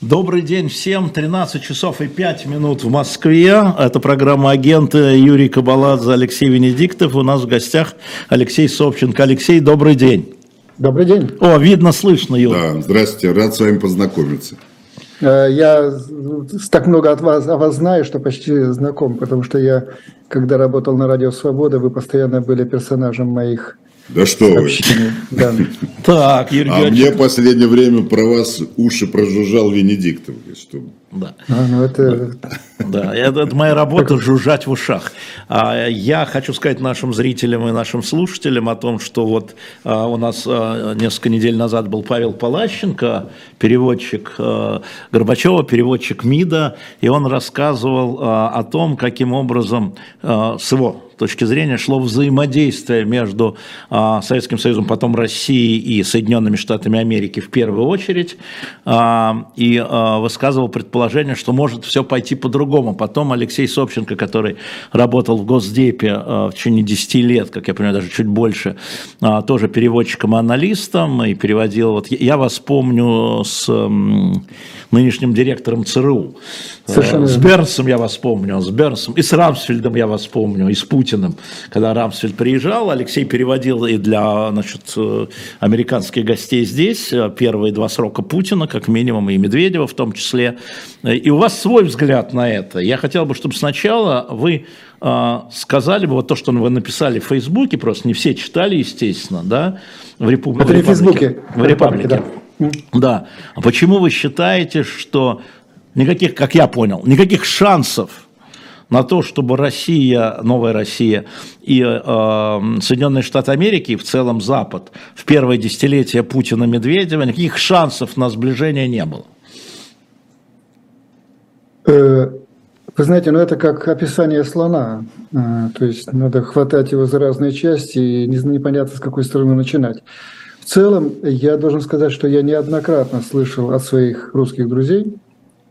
Добрый день всем. 13 часов и 5 минут в Москве. Это программа агенты Юрий Кабаладзе, Алексей Венедиктов. У нас в гостях Алексей Собченко. Алексей, добрый день. Добрый день. О, видно, слышно, Юр. Да, здравствуйте, рад с вами познакомиться. Э, я так много от вас, о вас знаю, что почти знаком, потому что я, когда работал на Радио Свобода, вы постоянно были персонажем моих да что вы. Да. Так, Юрий А мне в последнее время про вас уши прожужжал Венедиктов. Что... Да. А, ну это... Да, это, это моя работа жужжать в ушах. А, я хочу сказать нашим зрителям и нашим слушателям о том, что вот а, у нас а, несколько недель назад был Павел Палащенко, переводчик а, Горбачева, переводчик МИДа, и он рассказывал а, о том, каким образом а, с его точки зрения шло взаимодействие между а, Советским Союзом, потом Россией и Соединенными Штатами Америки в первую очередь, а, и а, высказывал предположение, что может все пойти по-другому. Потом Алексей Собченко, который работал в Госдепе а, в течение 10 лет, как я понимаю, даже чуть больше, а, тоже переводчиком и переводил, вот я вас помню с нынешним директором ЦРУ, Совершенно с Бернсом я вас помню, с Бернсом, и с Рамсфельдом я вас помню, и с Путиным. Когда Рамсфельд приезжал, Алексей переводил и для значит, э, американских гостей здесь э, первые два срока Путина, как минимум, и Медведева в том числе. И у вас свой взгляд на это. Я хотел бы, чтобы сначала вы э, сказали бы вот то, что вы написали в Фейсбуке, просто не все читали, естественно, да, в Републике. Это не в Фейсбуке. В Репаблике. Да. Да. А почему вы считаете, что никаких, как я понял, никаких шансов на то, чтобы Россия, новая Россия и э, Соединенные Штаты Америки, и в целом Запад, в первое десятилетие Путина-Медведева, никаких шансов на сближение не было? Э, вы знаете, ну это как описание слона. Э, то есть надо хватать его за разные части и непонятно с какой стороны начинать. Целом, я должен сказать, что я неоднократно слышал от своих русских друзей,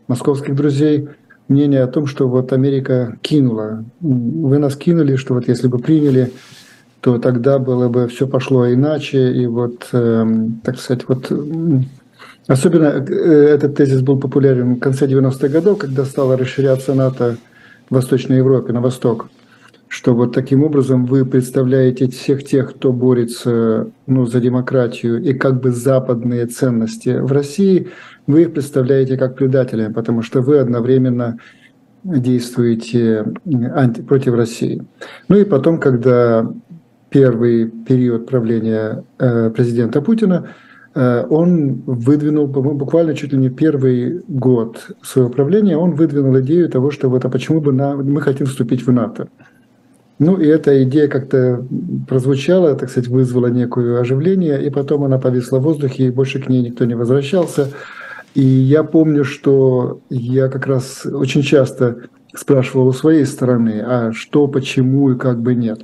московских друзей, мнение о том, что вот Америка кинула. Вы нас кинули, что вот если бы приняли, то тогда было бы все пошло иначе. И вот, э, так сказать, вот особенно этот тезис был популярен в конце 90-х годов, когда стало расширяться НАТО в Восточной Европе, на восток что вот таким образом вы представляете всех тех, кто борется ну, за демократию и как бы западные ценности в России, вы их представляете как предателя, потому что вы одновременно действуете анти, против России. Ну и потом, когда первый период правления э, президента Путина, э, он выдвинул, буквально чуть ли не первый год своего правления, он выдвинул идею того, что вот а почему бы на, мы хотим вступить в НАТО. Ну и эта идея как-то прозвучала, так сказать, вызвала некое оживление, и потом она повисла в воздухе, и больше к ней никто не возвращался. И я помню, что я как раз очень часто спрашивал у своей стороны, а что, почему и как бы нет.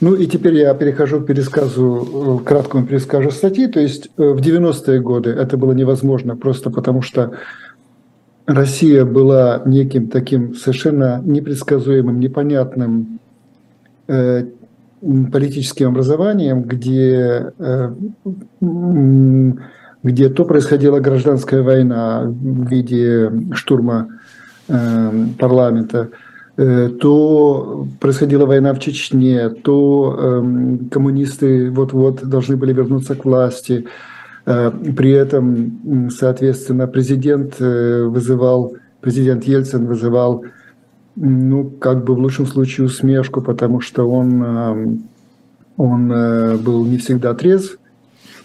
Ну и теперь я перехожу к пересказу, к краткому пересказу статьи. То есть э, в 90-е годы это было невозможно просто потому, что Россия была неким таким совершенно непредсказуемым, непонятным э, политическим образованием, где, э, где то происходила гражданская война в виде штурма э, парламента, э, то происходила война в Чечне, то э, коммунисты вот-вот должны были вернуться к власти – при этом, соответственно, президент э, вызывал, президент Ельцин вызывал, ну, как бы в лучшем случае усмешку, потому что он, э, он был не всегда трезв.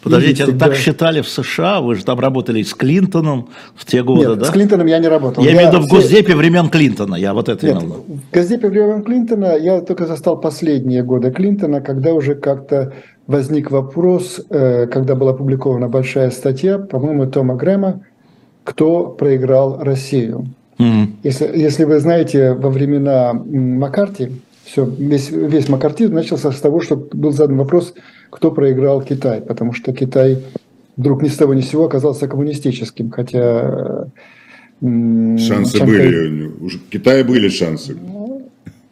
Подождите, всегда... так считали в США? Вы же там работали с Клинтоном в те годы, Нет, да? с Клинтоном я не работал. Я, я имею в виду в Госдепе времен Клинтона, я вот это Нет, имел. В Госдепе времен Клинтона я только застал последние годы Клинтона, когда уже как-то возник вопрос, э, когда была опубликована большая статья, по-моему, Тома Грэма, кто проиграл Россию. Mm-hmm. Если, если вы знаете, во времена Маккарти, все, весь, весь маккартизм начался с того, что был задан вопрос, кто проиграл Китай, потому что Китай вдруг ни с того ни с сего оказался коммунистическим, хотя... Шансы Чанкай... были, у Китая были шансы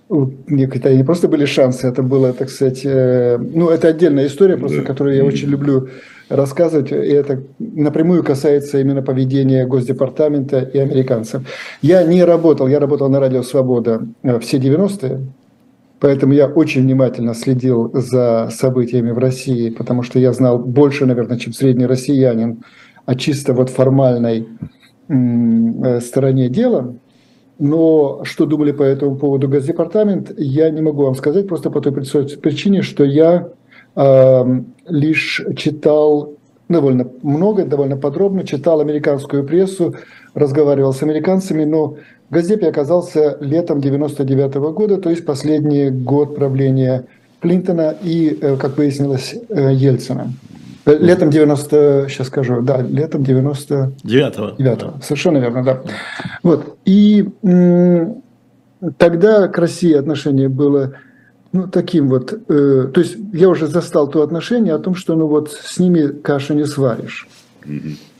Китая не просто были шансы, это было, так сказать, э, ну, это отдельная история, просто, да. которую я очень люблю рассказывать, и это напрямую касается именно поведения Госдепартамента и американцев. Я не работал, я работал на Радио Свобода э, все 90-е, поэтому я очень внимательно следил за событиями в России, потому что я знал больше, наверное, чем средний россиянин о чисто вот формальной э, стороне дела. Но что думали по этому поводу Госдепартамент, я не могу вам сказать, просто по той причине, что я э, лишь читал довольно много, довольно подробно, читал американскую прессу, разговаривал с американцами, но в Госдепе оказался летом 99 -го года, то есть последний год правления Клинтона и, э, как выяснилось, э, Ельцина. Летом 90, сейчас скажу, да, летом 99-го. 9 Совершенно верно, да. Вот. И тогда к России отношение было ну, таким вот, э, то есть я уже застал то отношение о том, что ну вот с ними кашу не сваришь.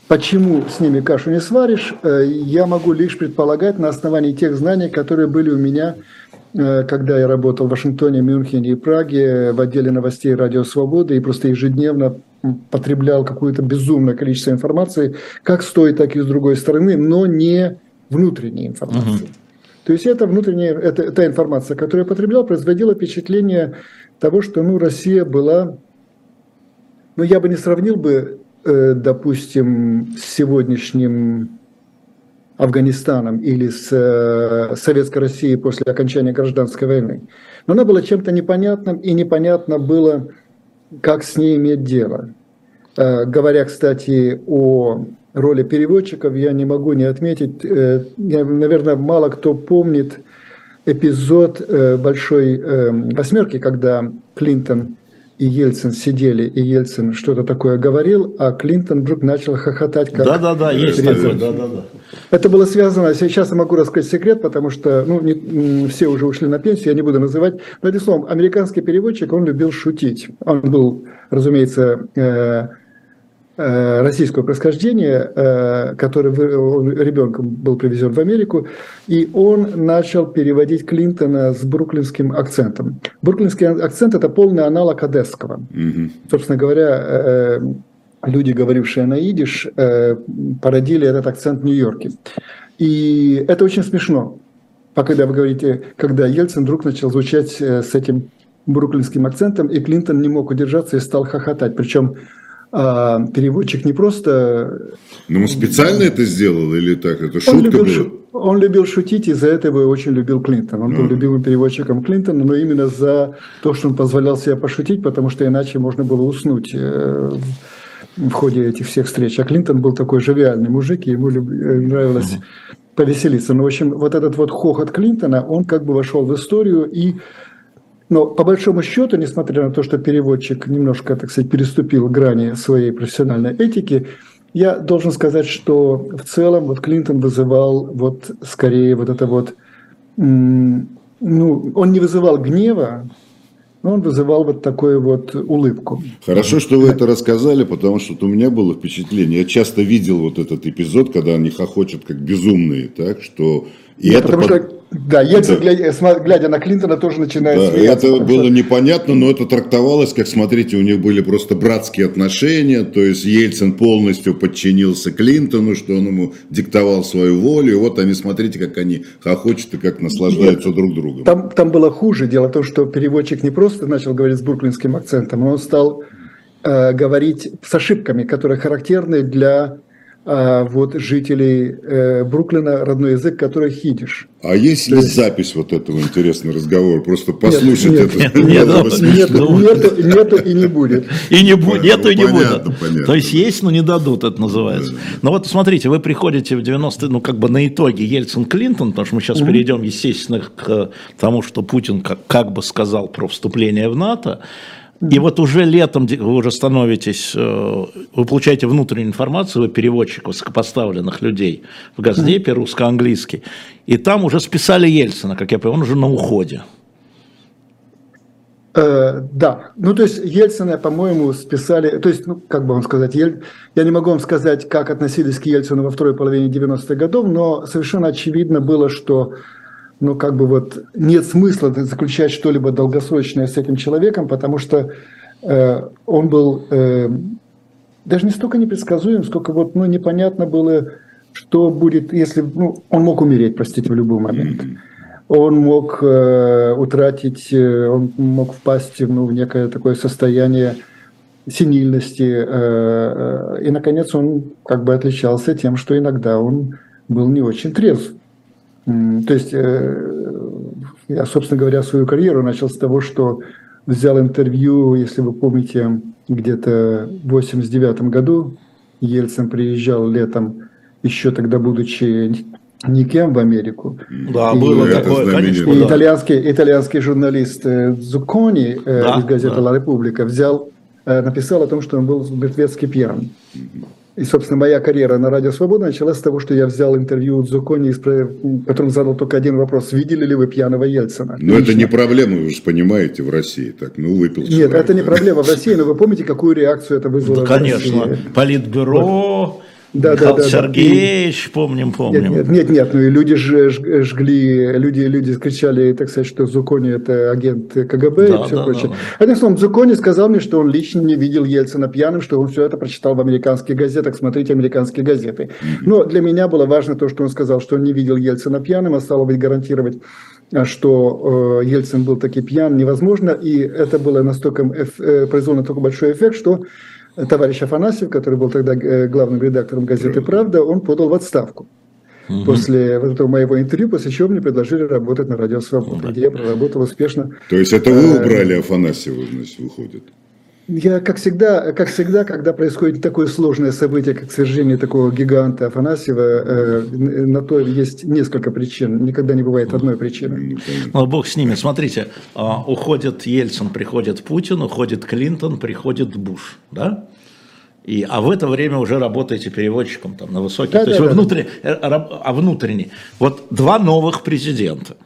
Почему с ними кашу не сваришь, э, я могу лишь предполагать на основании тех знаний, которые были у меня, э, когда я работал в Вашингтоне, Мюнхене и Праге в отделе новостей Радио Свободы и просто ежедневно потреблял какое-то безумное количество информации, как с той, так и с другой стороны, но не внутренней информации. Угу. То есть это внутренняя, это, та информация, которую я потреблял, производила впечатление того, что ну, Россия была, ну я бы не сравнил бы, э, допустим, с сегодняшним Афганистаном или с э, Советской Россией после окончания гражданской войны. Но она была чем-то непонятным, и непонятно было, как с ней иметь дело. Э, говоря, кстати, о роли переводчиков, я не могу не отметить, э, наверное, мало кто помнит эпизод э, большой восьмерки, когда Клинтон и Ельцин сидели, и Ельцин что-то такое говорил, а Клинтон вдруг начал хохотать. Как да-да-да, есть такое, да-да-да. Это было связано, сейчас я могу рассказать секрет, потому что ну, не, все уже ушли на пенсию, я не буду называть. Но этим словом, американский переводчик, он любил шутить. Он был, разумеется, э, российского происхождения, э, который ребенком был привезен в Америку, и он начал переводить Клинтона с бруклинским акцентом. Бруклинский акцент – это полный аналог одесского. Mm-hmm. Собственно говоря, люди, говорившие на идиш, э, породили этот акцент в Нью-Йорке. И это очень смешно, когда вы говорите, когда Ельцин вдруг начал звучать э, с этим бруклинским акцентом, и Клинтон не мог удержаться и стал хохотать. Причем а, переводчик не просто... Ну, он специально это сделал или так? Это шутка он любил, была? Он любил шутить, и за это его очень любил Клинтон. Он а. был любимым переводчиком Клинтона, но именно за то, что он позволял себе пошутить, потому что иначе можно было уснуть э, в ходе этих всех встреч. А Клинтон был такой живиальный мужик, и ему люб... Э, нравилось повеселиться. Но, ну, в общем, вот этот вот хохот Клинтона, он как бы вошел в историю и но по большому счету, несмотря на то, что переводчик немножко, так сказать, переступил грани своей профессиональной этики, я должен сказать, что в целом вот Клинтон вызывал вот скорее вот это вот, ну, он не вызывал гнева, но он вызывал вот такую вот улыбку. Хорошо, что вы это рассказали, потому что у меня было впечатление. Я часто видел вот этот эпизод, когда они хохочут как безумные, так что и да, это потому под... что, да, Ельцин, это... глядя, глядя на Клинтона, тоже начинает да, смеяться. Это было что... непонятно, но это трактовалось, как, смотрите, у них были просто братские отношения, то есть Ельцин полностью подчинился Клинтону, что он ему диктовал свою волю, и вот они, смотрите, как они хохочут и как наслаждаются Нет, друг другом. Там, там было хуже. Дело в том, что переводчик не просто начал говорить с бруклинским акцентом, он стал э, говорить с ошибками, которые характерны для а, вот жителей э, Бруклина, родной язык, который хидиш. А есть ли есть... запись вот этого интересного разговора? Просто послушать нет, это. Нет, нет, нет, нету, нету, нету и не будет. И не будет, нету и не будет. То есть есть, но не дадут, это называется. Но вот смотрите, вы приходите в 90-е, ну как бы на итоге Ельцин-Клинтон, потому что мы сейчас перейдем, естественно, к тому, что Путин как, как бы сказал про вступление в НАТО. И вот уже летом вы уже становитесь, э, вы получаете внутреннюю информацию, вы переводчик высокопоставленных людей в Газдепе, русско-английский, и там уже списали Ельцина, как я понимаю, он уже на уходе. Э, да, ну то есть Ельцина, по-моему, списали, то есть, ну как бы вам сказать, Ель... я не могу вам сказать, как относились к Ельцину во второй половине 90-х годов, но совершенно очевидно было, что ну, как бы вот нет смысла заключать что-либо долгосрочное с этим человеком, потому что э, он был э, даже не столько непредсказуем, сколько вот, ну, непонятно было, что будет, если, ну, он мог умереть, простите, в любой момент. Он мог э, утратить, э, он мог впасть ну, в некое такое состояние синильности. Э, э, и, наконец, он как бы отличался тем, что иногда он был не очень трезв. То есть, э, я, собственно говоря, свою карьеру начал с того, что взял интервью, если вы помните, где-то в 89 году Ельцин приезжал летом, еще тогда будучи никем в Америку. Да, и, было такое, конечно. И да. итальянский, итальянский журналист Зукони да, из газеты да. «Ла Република» взял, написал о том, что он был мертвецки пьян. И, собственно, моя карьера на Радио Свобода началась с того, что я взял интервью у Дзукони, которому задал только один вопрос. Видели ли вы пьяного Ельцина? Но это не проблема, вы же понимаете, в России. Так, ну, выпил Нет, человек. это не проблема в России, но вы помните, какую реакцию это вызвало? Да, конечно. Политбюро, да, Михаил да, да, Сергеевич, да. помним, помним. Нет, нет, нет, ну и люди же жгли, люди, люди кричали, так сказать, что Зукони это агент КГБ да, и все да, прочее. Да, да. Одним словом, Зукони сказал мне, что он лично не видел Ельцина пьяным, что он все это прочитал в американских газетах, смотрите американские газеты. Но для меня было важно то, что он сказал, что он не видел Ельцина пьяным, а стало быть гарантировать что э, Ельцин был таки пьян, невозможно, и это было настолько, э, произвело настолько большой эффект, что товарищ Афанасьев, который был тогда э, главным редактором газеты «Правда», он подал в отставку. Угу. После вот этого моего интервью, после чего мне предложили работать на Радио Свобода, где я проработал успешно. То есть это вы э, убрали Афанасьева, значит, выходит? Я, как всегда, как всегда, когда происходит такое сложное событие, как свержение такого гиганта Афанасьева, э, на то есть несколько причин. Никогда не бывает одной причины. Ну, бог с ними. Смотрите, а, уходит Ельцин, приходит Путин, уходит Клинтон, приходит Буш. Да? И, а в это время уже работаете переводчиком там, на высокий. Да, то да, есть да, вы внутренне, э, а внутренне. Вот два новых президента.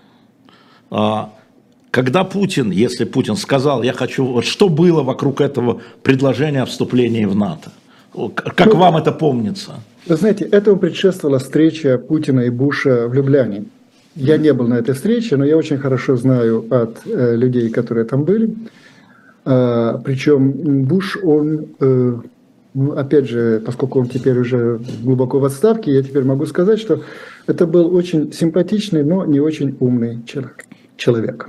А, когда Путин, если Путин сказал, я хочу, вот что было вокруг этого предложения о вступлении в НАТО? Как ну, вам это помнится? Вы знаете, этому предшествовала встреча Путина и Буша в Любляне. Я не был на этой встрече, но я очень хорошо знаю от э, людей, которые там были. Э, причем Буш, он, э, ну, опять же, поскольку он теперь уже глубоко в отставке, я теперь могу сказать, что это был очень симпатичный, но не очень умный человек.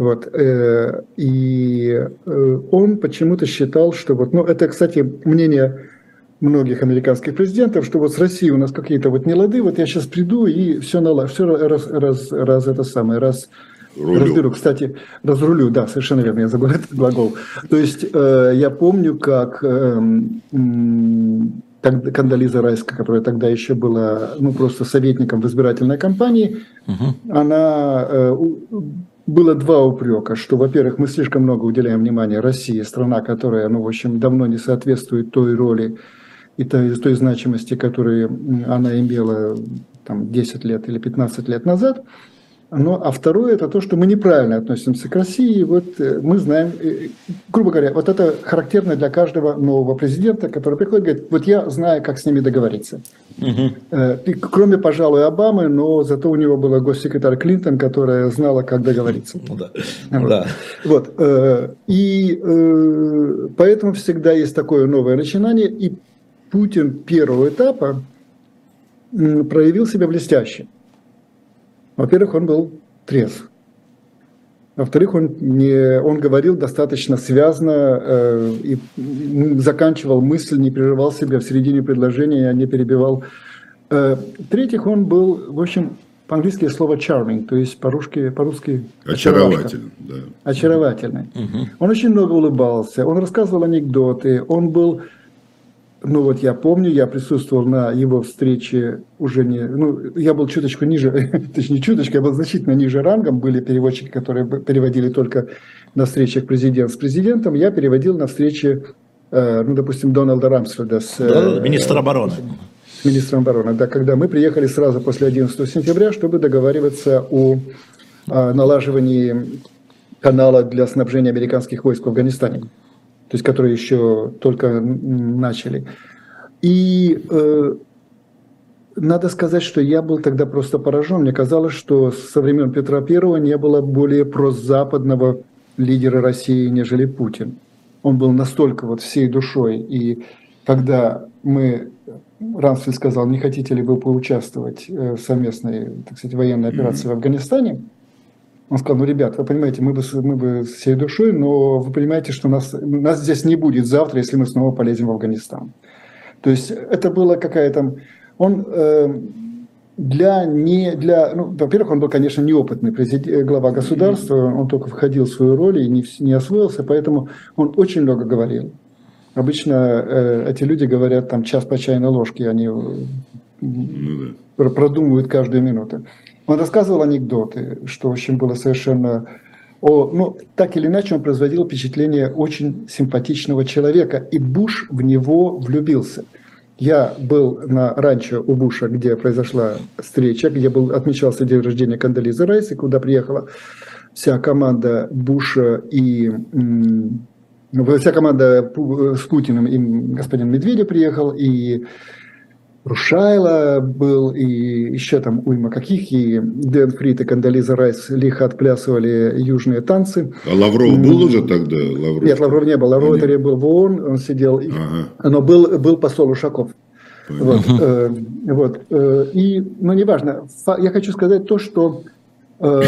Вот. Э, и э, он почему-то считал, что вот, ну, это, кстати, мнение многих американских президентов, что вот с Россией у нас какие-то вот нелады, вот я сейчас приду и все налажу, все раз, раз, раз это самое, раз Рулю. разберу. Кстати, разрулю, да, совершенно верно, я забыл этот глагол. То есть э, я помню, как э, э, Кандализа Райска, которая тогда еще была ну, просто советником в избирательной кампании, угу. она э, было два упрека, что, во-первых, мы слишком много уделяем внимания России, страна, которая, ну, в общем, давно не соответствует той роли и той, той значимости, которую она имела там, 10 лет или 15 лет назад – ну, а второе – это то, что мы неправильно относимся к России. Вот э, мы знаем, э, грубо говоря, вот это характерно для каждого нового президента, который приходит и говорит, вот я знаю, как с ними договориться. Угу. И, кроме, пожалуй, Обамы, но зато у него была госсекретарь Клинтон, которая знала, как договориться. Ну да. Вот. Да. вот. И поэтому всегда есть такое новое начинание. И Путин первого этапа проявил себя блестяще. Во-первых, он был трезв. Во-вторых, он, не, он говорил достаточно связно э, и заканчивал мысль, не прерывал себя в середине предложения, не перебивал. Э, в-третьих, он был, в общем, по-английски слово charming, то есть по-русски, по-русски очаровательный. Да. Очаровательный. Угу. Он очень много улыбался, он рассказывал анекдоты, он был ну вот я помню, я присутствовал на его встрече уже не, ну я был чуточку ниже, точнее чуточку, я был значительно ниже рангом, были переводчики, которые переводили только на встречах президент с президентом, я переводил на встрече, э, ну допустим, Дональда Рамсфельда с... Да, министр обороны. С министром обороны, да, когда мы приехали сразу после 11 сентября, чтобы договариваться о, о налаживании канала для снабжения американских войск в Афганистане то есть которые еще только начали. И э, надо сказать, что я был тогда просто поражен. Мне казалось, что со времен Петра Первого не было более прозападного лидера России, нежели Путин. Он был настолько вот всей душой и когда мы, Рамсфельд сказал, не хотите ли вы поучаствовать в совместной, так сказать, военной операции mm-hmm. в Афганистане, он сказал, ну, ребят, вы понимаете, мы бы, мы бы всей душой, но вы понимаете, что нас, нас здесь не будет завтра, если мы снова полезем в Афганистан. То есть это было какая-то... Он э, для не для ну, во-первых, он был, конечно, неопытный президент, глава государства, он только входил в свою роль и не, не освоился, поэтому он очень много говорил. Обычно э, эти люди говорят там час по чайной ложке, они ну, да. продумывают каждую минуту. Он рассказывал анекдоты, что, в общем, было совершенно... О, ну, так или иначе, он производил впечатление очень симпатичного человека, и Буш в него влюбился. Я был на ранчо у Буша, где произошла встреча, где был, отмечался день рождения Кандализы Райс, и куда приехала вся команда Буша и вся команда с Путиным и господин Медведев приехал, и Рушайла был, и еще там уйма каких, и Дэн Фрид и Кандализа Райс лихо отплясывали южные танцы. А Лавров был уже тогда? Лавров? Нет, Лавров не был. Лавров это был в ООН, он сидел, ага. но был, был посол Ушаков. Вот, э, вот, э, и, ну, неважно, я хочу сказать то, что э,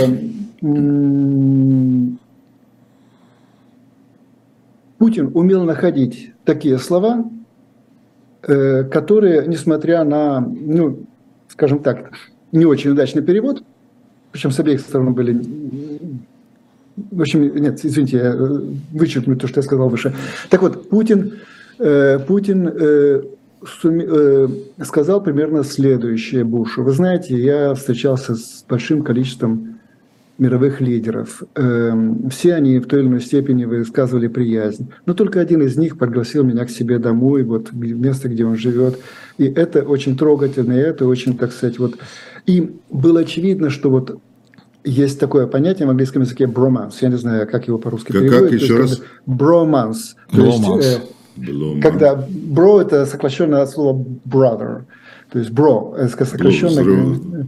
Путин умел находить такие слова, которые, несмотря на, ну, скажем так, не очень удачный перевод, причем с обеих сторон были в общем, нет, извините, я э, вычеркну то, что я сказал выше. Так вот, Путин, э, Путин э, э, сказал примерно следующее Бушу. Вы знаете, я встречался с большим количеством мировых лидеров. Эм, все они в той или иной степени высказывали приязнь. Но только один из них пригласил меня к себе домой, вот в место, где он живет. И это очень трогательно, и это очень, так сказать, вот... И было очевидно, что вот есть такое понятие в английском языке bromance. Я не знаю, как его по-русски как, переводят. Как еще раз? Есть, э, когда bro это сокращенное от слова brother. То есть bro, это сокращенное.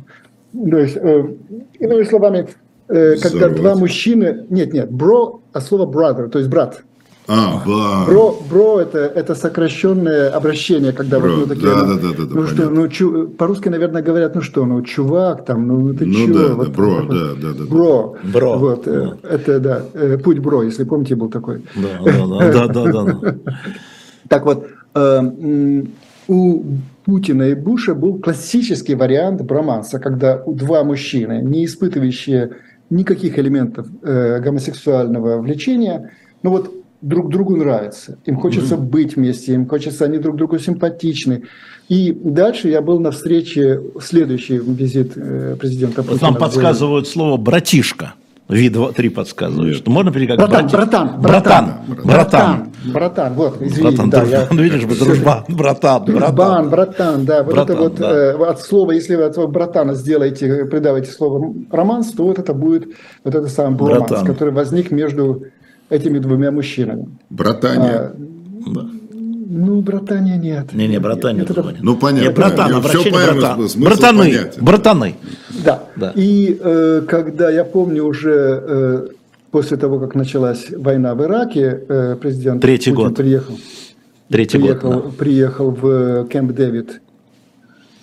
То есть, э, иными словами, э, когда два мужчины, нет, нет, бро, а слово brother, то есть брат. А, ба. Бро, бро это, это сокращенное обращение, когда бро, вот ну, такие, да, ну, да, да, да, ну, что, ну, чу, по-русски, наверное, говорят, ну что, ну, чувак, там, ну, ты ну, чего? Да, вот, да, бро, вот, да, да, да. Бро. Бро. Вот, э, да. это, да, э, путь бро, если помните, был такой. Да, да, да, да, да. Так вот, у Путина и Буша был классический вариант броманса, когда два мужчины, не испытывающие никаких элементов э, гомосексуального влечения, но вот друг другу нравится, им хочется mm-hmm. быть вместе, им хочется, они друг другу симпатичны. И дальше я был на встрече, следующий визит э, президента Путина. Нам подсказывают слово «братишка». Ви-2-3 подсказывает, что можно перейти как братан, братан, братан, братан, братан, братан, вот, извини, братан, да, я... видишь, дружбан, братан, братан, братан, да, вот братан, это вот да. э, от слова, если вы от слова братана сделаете, придавите слово романс, то вот это будет вот это самый романс, который возник между этими двумя мужчинами. Братания. А, да. Ну, братания нет. Не, не, братания. Нет, это... Ну, понятно. Не, братан, я обращение все братан. Братаны, понятен. братаны. Да. да. И э, когда я помню уже э, после того, как началась война в Ираке, э, президент Третий Путин год. приехал. Третий приехал, год, да. приехал в Кэмп Дэвид.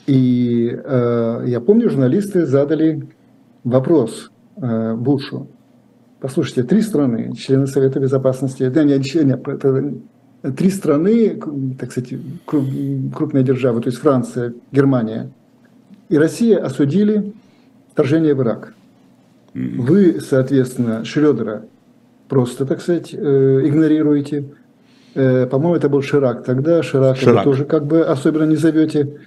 И э, я помню, журналисты задали вопрос э, Бушу. Послушайте, три страны, члены Совета Безопасности, да, нет, нет, это три страны, так сказать, крупные державы, то есть Франция, Германия и Россия осудили вторжение в Ирак. Вы, соответственно, Шредера просто, так сказать, э, игнорируете. Э, по-моему, это был Ширак. Тогда Ширак, Ширак. вы тоже как бы особенно не зовете.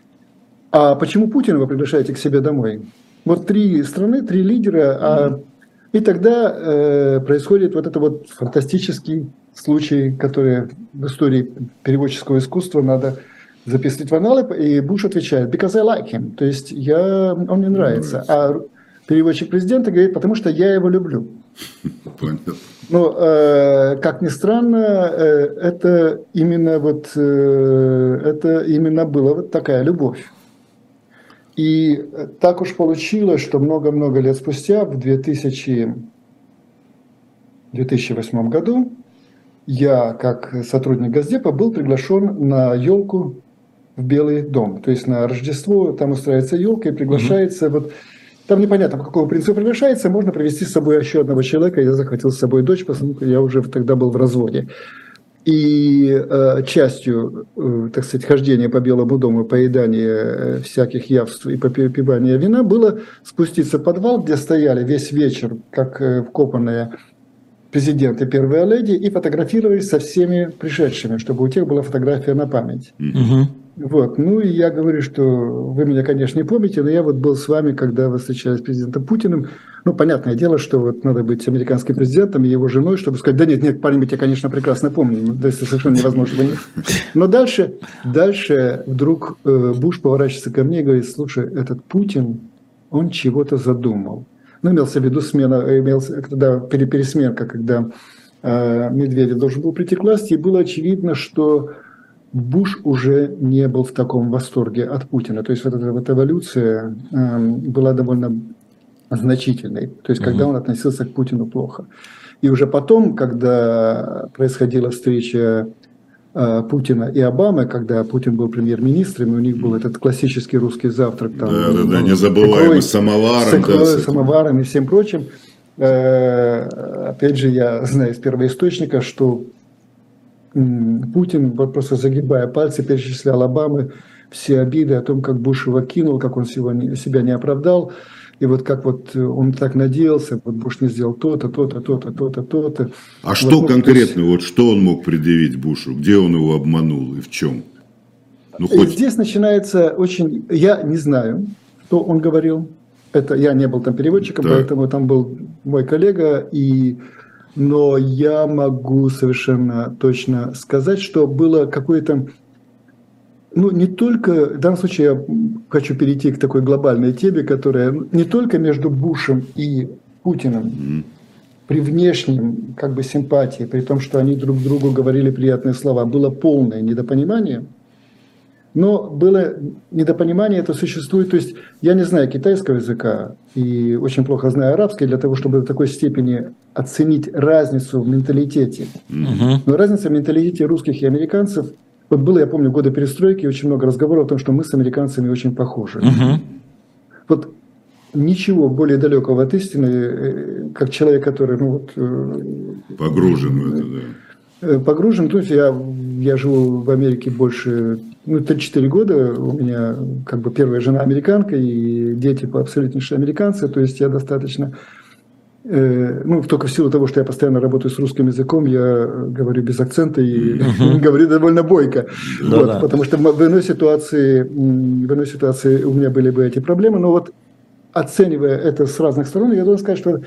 А почему Путина вы приглашаете к себе домой? Вот три страны, три лидера, а... и тогда э, происходит вот это вот фантастический случай, который в истории переводческого искусства надо записывать в аналы, и Буш отвечает, because I like him, то есть я, он мне нравится. А переводчик президента говорит, потому что я его люблю. Понятно. Ну, э, как ни странно, э, это именно вот, э, это именно была вот такая любовь. И так уж получилось, что много-много лет спустя, в 2000, 2008 году, я, как сотрудник Газдепа, был приглашен на елку в Белый дом. То есть на Рождество там устраивается елка и приглашается вот там непонятно, по какому принципу приглашается, можно привести с собой еще одного человека. Я захватил с собой дочь, поскольку я уже тогда был в разводе. И э, частью, э, так сказать, хождения по Белому дому, поедания э, всяких явств и попивания вина было спуститься в подвал, где стояли весь вечер, как э, вкопанные президент и первая леди, и фотографировались со всеми пришедшими, чтобы у тех была фотография на память. Мгм. Вот. Ну и я говорю, что вы меня, конечно, не помните, но я вот был с вами, когда вы встречались с президентом Путиным. Ну, понятное дело, что вот надо быть американским президентом и его женой, чтобы сказать, да нет, нет, парень, мы тебя, конечно, прекрасно помним. Да, это совершенно невозможно. Но дальше, дальше вдруг э, Буш поворачивается ко мне и говорит, слушай, этот Путин, он чего-то задумал. Ну, имелся в виду смена, имелся, когда пере- пересменка, когда э, Медведев должен был прийти к власти, и было очевидно, что Буш уже не был в таком восторге от Путина. То есть вот эта вот эволюция эм, была довольно значительной. То есть когда он относился к Путину плохо. И уже потом, когда происходила встреча э, Путина и Обамы, когда Путин был премьер-министром, и у них был этот классический русский завтрак. Там, Да, да, да, ну, не с забываем с самоваром. с да, икрой, этим. самоваром и всем прочим. Э, Опять же, я знаю из первоисточника, что Путин, вот просто загибая пальцы, перечислял Обамы все обиды о том, как Буш его кинул, как он сегодня, себя не оправдал. И вот как вот он так надеялся, вот Буш не сделал то-то, то-то, то-то, то-то, то-то. А Вот, что ну, то есть- конкретно, вот что он мог предъявить Бушу? Где он его обманул и в чем? Ну, хоть Здесь начинается очень... Я не знаю, что он говорил. Это я не был там переводчиком, Так. поэтому там был мой коллега. И... Но я могу совершенно точно сказать, что было какое-то... Ну, не только... В данном случае я хочу перейти к такой глобальной теме, которая не только между Бушем и Путиным, при внешнем как бы симпатии, при том, что они друг другу говорили приятные слова, было полное недопонимание. Но было недопонимание, это существует. То есть я не знаю китайского языка и очень плохо знаю арабский для того, чтобы до такой степени оценить разницу в менталитете. Мгм. Но разница в менталитете русских и американцев, вот было, я помню, годы перестройки, очень много разговоров о том, что мы с американцами очень похожи. Мгм. Вот ничего более далекого от истины, э, как человек, который ну, вот, э, погружен в это, да. э, погружен. То есть я, я живу в Америке больше, ну, 3-4 года. У меня как бы первая жена американка, и дети по абсолютнейшие американцы. То есть я достаточно... э, Ну, только в силу того, что я постоянно работаю с русским языком, я говорю без акцента и говорю довольно бойко. Вот. Потому что в иной ситуации, в иной ситуации у меня были бы эти проблемы. Но вот оценивая это с разных сторон, я должен сказать, что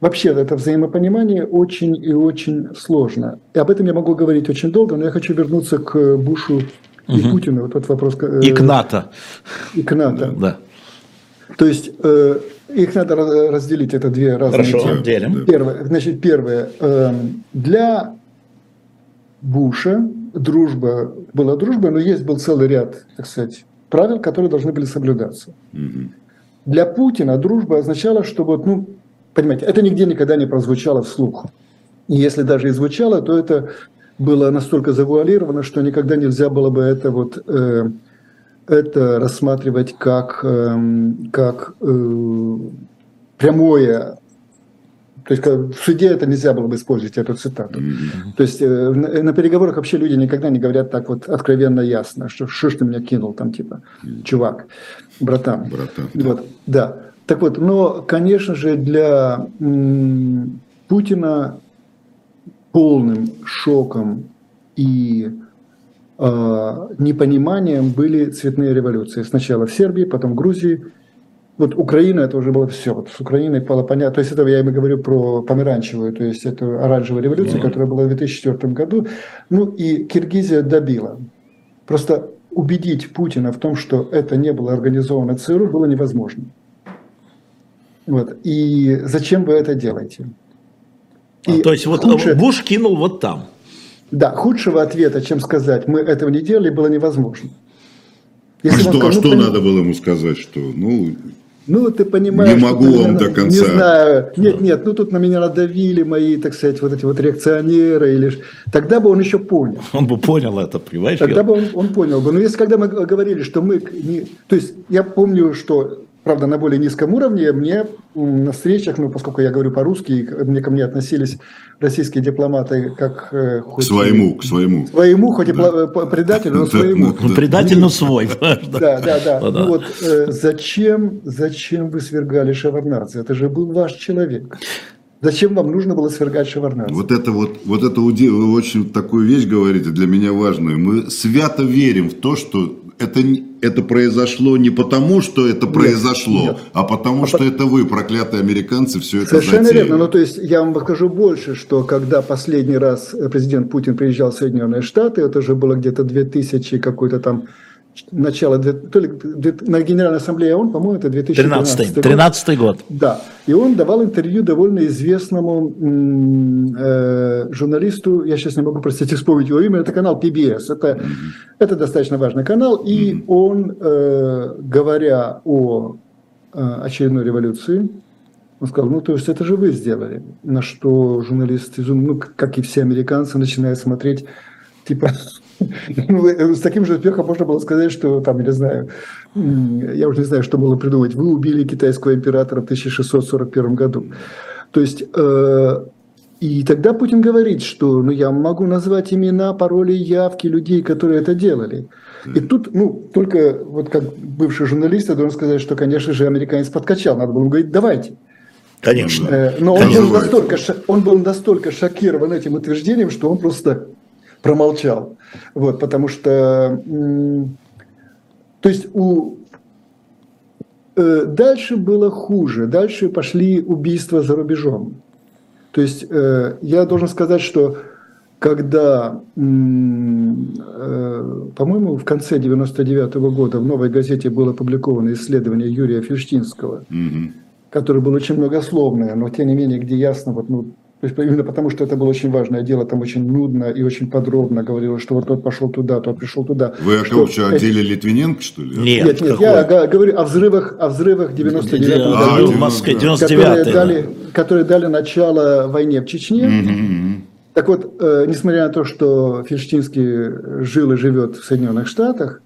вообще это взаимопонимание очень и очень сложно. И об этом я могу говорить очень долго, но я хочу вернуться к Бушу и Путину. Вот этот вопрос. э, И к НАТО. И к НАТО. Да. То есть э, их надо раз- разделить, это две разные Хорошо, темы. делим. Первое, значит, первое. эм, Для Буша дружба была дружбой, но есть был целый ряд, так сказать, правил, которые должны были соблюдаться. Мгм. Для Путина дружба означала, что вот, ну, понимаете, это нигде никогда не прозвучало вслух. И если даже и звучало, то это было настолько завуалировано, что никогда нельзя было бы это вот э, это рассматривать как, эм, как э, прямое. То есть в суде это нельзя было бы использовать, эту цитату. Мгм. То есть э, на, на переговорах вообще люди никогда не говорят так вот откровенно ясно, что что ж ты меня кинул там типа, чувак, братан. Братан. Вот, да. Так вот, но, конечно же, для м, Путина полным шоком и э, непониманием были цветные революции. Сначала в Сербии, потом в Грузии. Вот Украина, это уже было все. Вот с Украиной было понятно. То есть это я им говорю про помаранчевую, то есть это оранжевая революция, Мгм. которая была в 2004 году. Ну и Киргизия добила. Просто убедить Путина в том, что это не было организовано ЦРУ, было невозможно. Вот. И зачем вы это делаете? А, И То есть вот Буш кинул вот там. да, худшего ответа, чем сказать, мы этого не делали, было невозможно. А Если он что, а сказал, ну, что поним- надо было ему сказать, что, ну, Ну, ты понимаешь... Не могу что вам меня, до конца. Не знаю. Нет, нет, ну тут на меня надавили мои, так сказать, вот эти вот реакционеры. Или... Тогда бы он еще понял. Он бы понял это, понимаешь? Тогда бы он, он понял бы. Но если когда мы говорили, что мы... Не... То есть я помню, что правда, на более низком уровне, мне на встречах, ну, поскольку я говорю по-русски, мне ко мне относились российские дипломаты как... Э, хоть к своему, к своему. Своему, хоть и да. предателю, но своему. Ну, предатель, но свой. Да, да, да. Ну вот э, зачем, зачем вы свергали Шеварнадзе? Это же был ваш человек. Зачем вам нужно было свергать Шеварнадзе? Вот это вот, вот это вы очень такую вещь говорите для меня важную. Мы свято верим в то, что это, это произошло не потому, что это нет, произошло, нет. а потому, а что по... это вы, проклятые американцы, все это Совершенно затеяли. верно. Ну, то есть, я вам скажу больше, что когда последний раз президент Путин приезжал в Соединенные Штаты, это уже было где-то 2000 какой-то там начало, то ли на Генеральной Ассамблее ООН, по-моему, это 2013 год. 13 год. Да. И он давал интервью довольно известному э, журналисту, я сейчас не могу, простите, вспомнить его имя, это канал PBS. Это, mm-hmm. это достаточно важный канал. И mm-hmm. он, э, говоря о э, очередной революции, он сказал, ну, то есть это же вы сделали. На что журналист, ну, как и все американцы, начинают смотреть, типа, с таким же успехом можно было сказать, что там, я не знаю, я уже не знаю, что было придумать. Вы убили китайского императора в 1641 году. То есть, э, и тогда Путин говорит, что ну, я могу назвать имена, пароли, явки людей, которые это делали. И тут, ну, только вот как бывший журналист, я должен сказать, что, конечно же, американец подкачал. Надо было ему говорить, давайте. Конечно. Э, но он был, настолько, он был настолько шокирован этим утверждением, что он просто промолчал. Вот, потому что, то есть у э, дальше было хуже, дальше пошли убийства за рубежом. То есть э, я должен сказать, что когда, э, по-моему, в конце 99 -го года в «Новой газете» было опубликовано исследование Юрия Фельштинского, угу. которое было очень многословное, но тем не менее, где ясно, вот, ну, то есть именно потому, что это было очень важное дело, там очень нудно и очень подробно говорилось, что вот тот пошел туда, тот пришел туда. Вы о ком что, о деле Литвиненко, что ли? Нет, нет, нет я говорю о взрывах, о взрывах 99 -го а, года. в Москве, 99 которые дали, которые дали начало войне в Чечне. Угу. Так вот, э, несмотря на то, что Фельштинский жил и живет в Соединенных Штатах,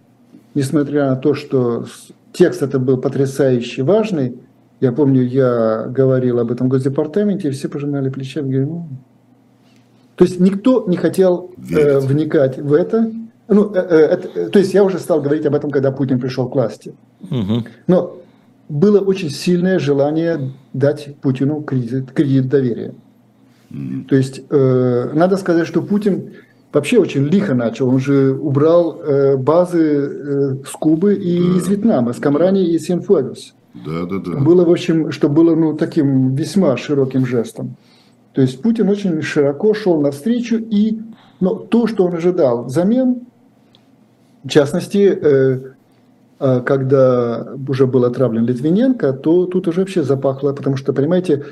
несмотря на то, что текст это был потрясающе важный, я помню, я говорил об этом в Госдепартаменте, и все пожимали плечами, говорили, ну... То есть никто не хотел э, вникать в это. Ну, э, э, это. То есть я уже стал говорить об этом, когда Путин пришел к власти. Угу. Но было очень сильное желание дать Путину кредит, кредит доверия. Угу. То есть э, надо сказать, что Путин вообще очень лихо начал. Он же убрал э, базы э, с Кубы и из Вьетнама, с Камрани и Синфуэгос. Да, да, да. Было, в общем, что было ну, таким весьма широким жестом. То есть Путин очень широко шел навстречу, и но то, что он ожидал взамен, в частности, э, э, когда уже был отравлен Литвиненко, то тут уже вообще запахло, потому что, понимаете,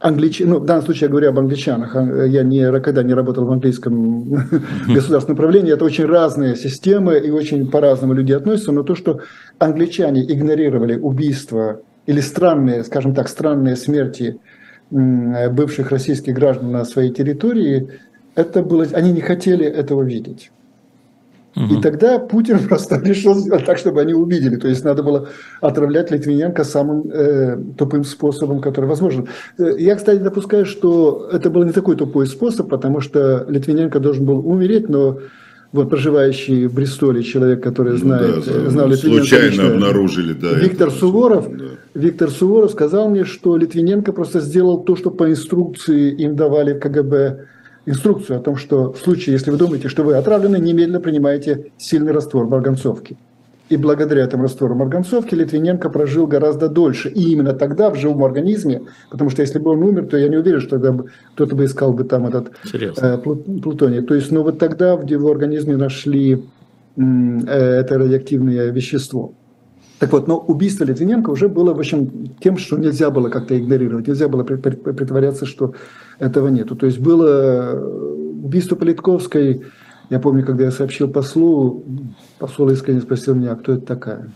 англич... ну, в данном случае я говорю об англичанах, а, я не, когда не работал в английском государственном управлении, это очень разные системы и очень по-разному люди относятся, но то, что англичане игнорировали убийства или странные, скажем так, странные смерти бывших российских граждан на своей территории, это было, они не хотели этого видеть. И тогда Путин просто решил сделать так, чтобы они увидели. То есть надо было отравлять Литвиненко самым э, тупым способом, который возможен. Э, я, кстати, допускаю, что это был не такой тупой способ, потому что Литвиненко должен был умереть, но вот проживающий в Бристоле человек, который знает, ну, да, знал Литвиненко. Случайно лично, обнаружили, да. Виктор это, Суворов, да. Виктор Суворов сказал мне, что Литвиненко просто сделал то, что по инструкции им давали в КГБ инструкцию о том, что в случае, если вы думаете, что вы отравлены, немедленно принимаете сильный раствор марганцовки. И благодаря этому раствору марганцовки Литвиненко прожил гораздо дольше. И именно тогда в живом организме, потому что если бы он умер, то я не уверен, что тогда кто-то бы искал бы там этот э, плутоний. То есть, ну вот тогда в его организме нашли э, это радиоактивное вещество. Так вот, но убийство Литвиненко уже было, в общем, тем, что нельзя было как-то игнорировать, нельзя было притворяться, что этого нету. То есть было э, убийство Политковской, я помню, когда я сообщил послу, посол искренне спросил меня, а кто это такая?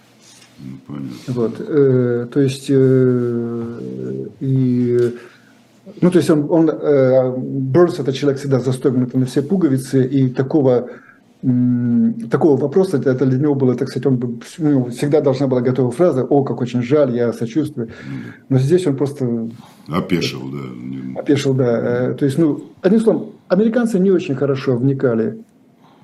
Понятно. Вот, э, то есть, э, и, ну, то есть он, он э, Бернс это человек всегда застегнутый на все пуговицы, и такого, такого вопроса, это, это для него было, так сказать, он бы, ну, всегда должна была готова фраза, о, как очень жаль, я сочувствую. Но здесь он просто Опешил, да. Опешил, да. Э, То есть, ну, одним словом, американцы не очень хорошо вникали,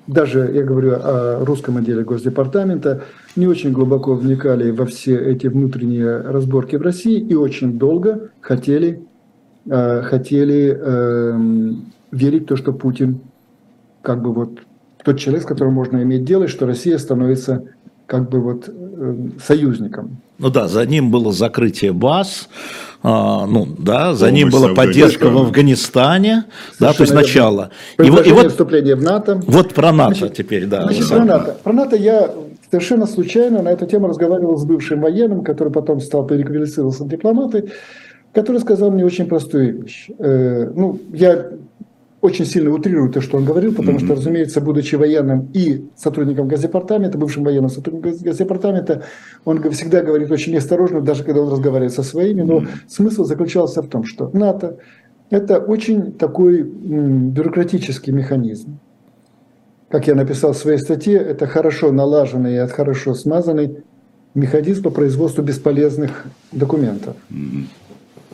даже я говорю о русском отделе Госдепартамента, не очень глубоко вникали во все эти внутренние разборки в России и очень долго хотели, э, хотели эм, верить в то, что Путин как бы вот тот человек, с которым можно иметь дело, и что Россия становится как бы вот э, союзником. Ну да, за ним было закрытие баз, а, ну да, за Помощь ним была поддержка в. Афганистане, да, то есть Совершенно верно. начало. И вот, и вот, вступления в НАТО. вот про НАТО Значит, теперь, да. Значит, про НАТО. Про НАТО я совершенно случайно на эту тему разговаривал с бывшим военным, который потом стал переквалифицировался в дипломаты, который сказал мне очень простую вещь. Э, ну, я очень сильно утрирую то, что он говорил, потому что, разумеется, будучи военным и сотрудником Госдепартамента, бывшим военным сотрудником Госдепартамента, он всегда говорит очень осторожно, даже когда он разговаривает со своими, но смысл заключался в том, что НАТО – это очень такой бюрократический механизм. Как я написал в своей статье, это хорошо налаженный и хорошо смазанный механизм по производству бесполезных документов.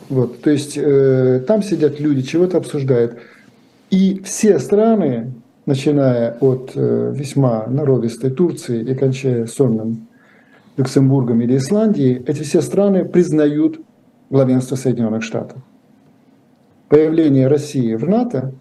Вот, то есть э, там сидят люди, чего-то обсуждают. И все страны, начиная от э, весьма норовистой Турции и кончая сонным Люксембургом или Исландией, эти все страны признают главенство Соединенных Штатов. Появление России в НАТО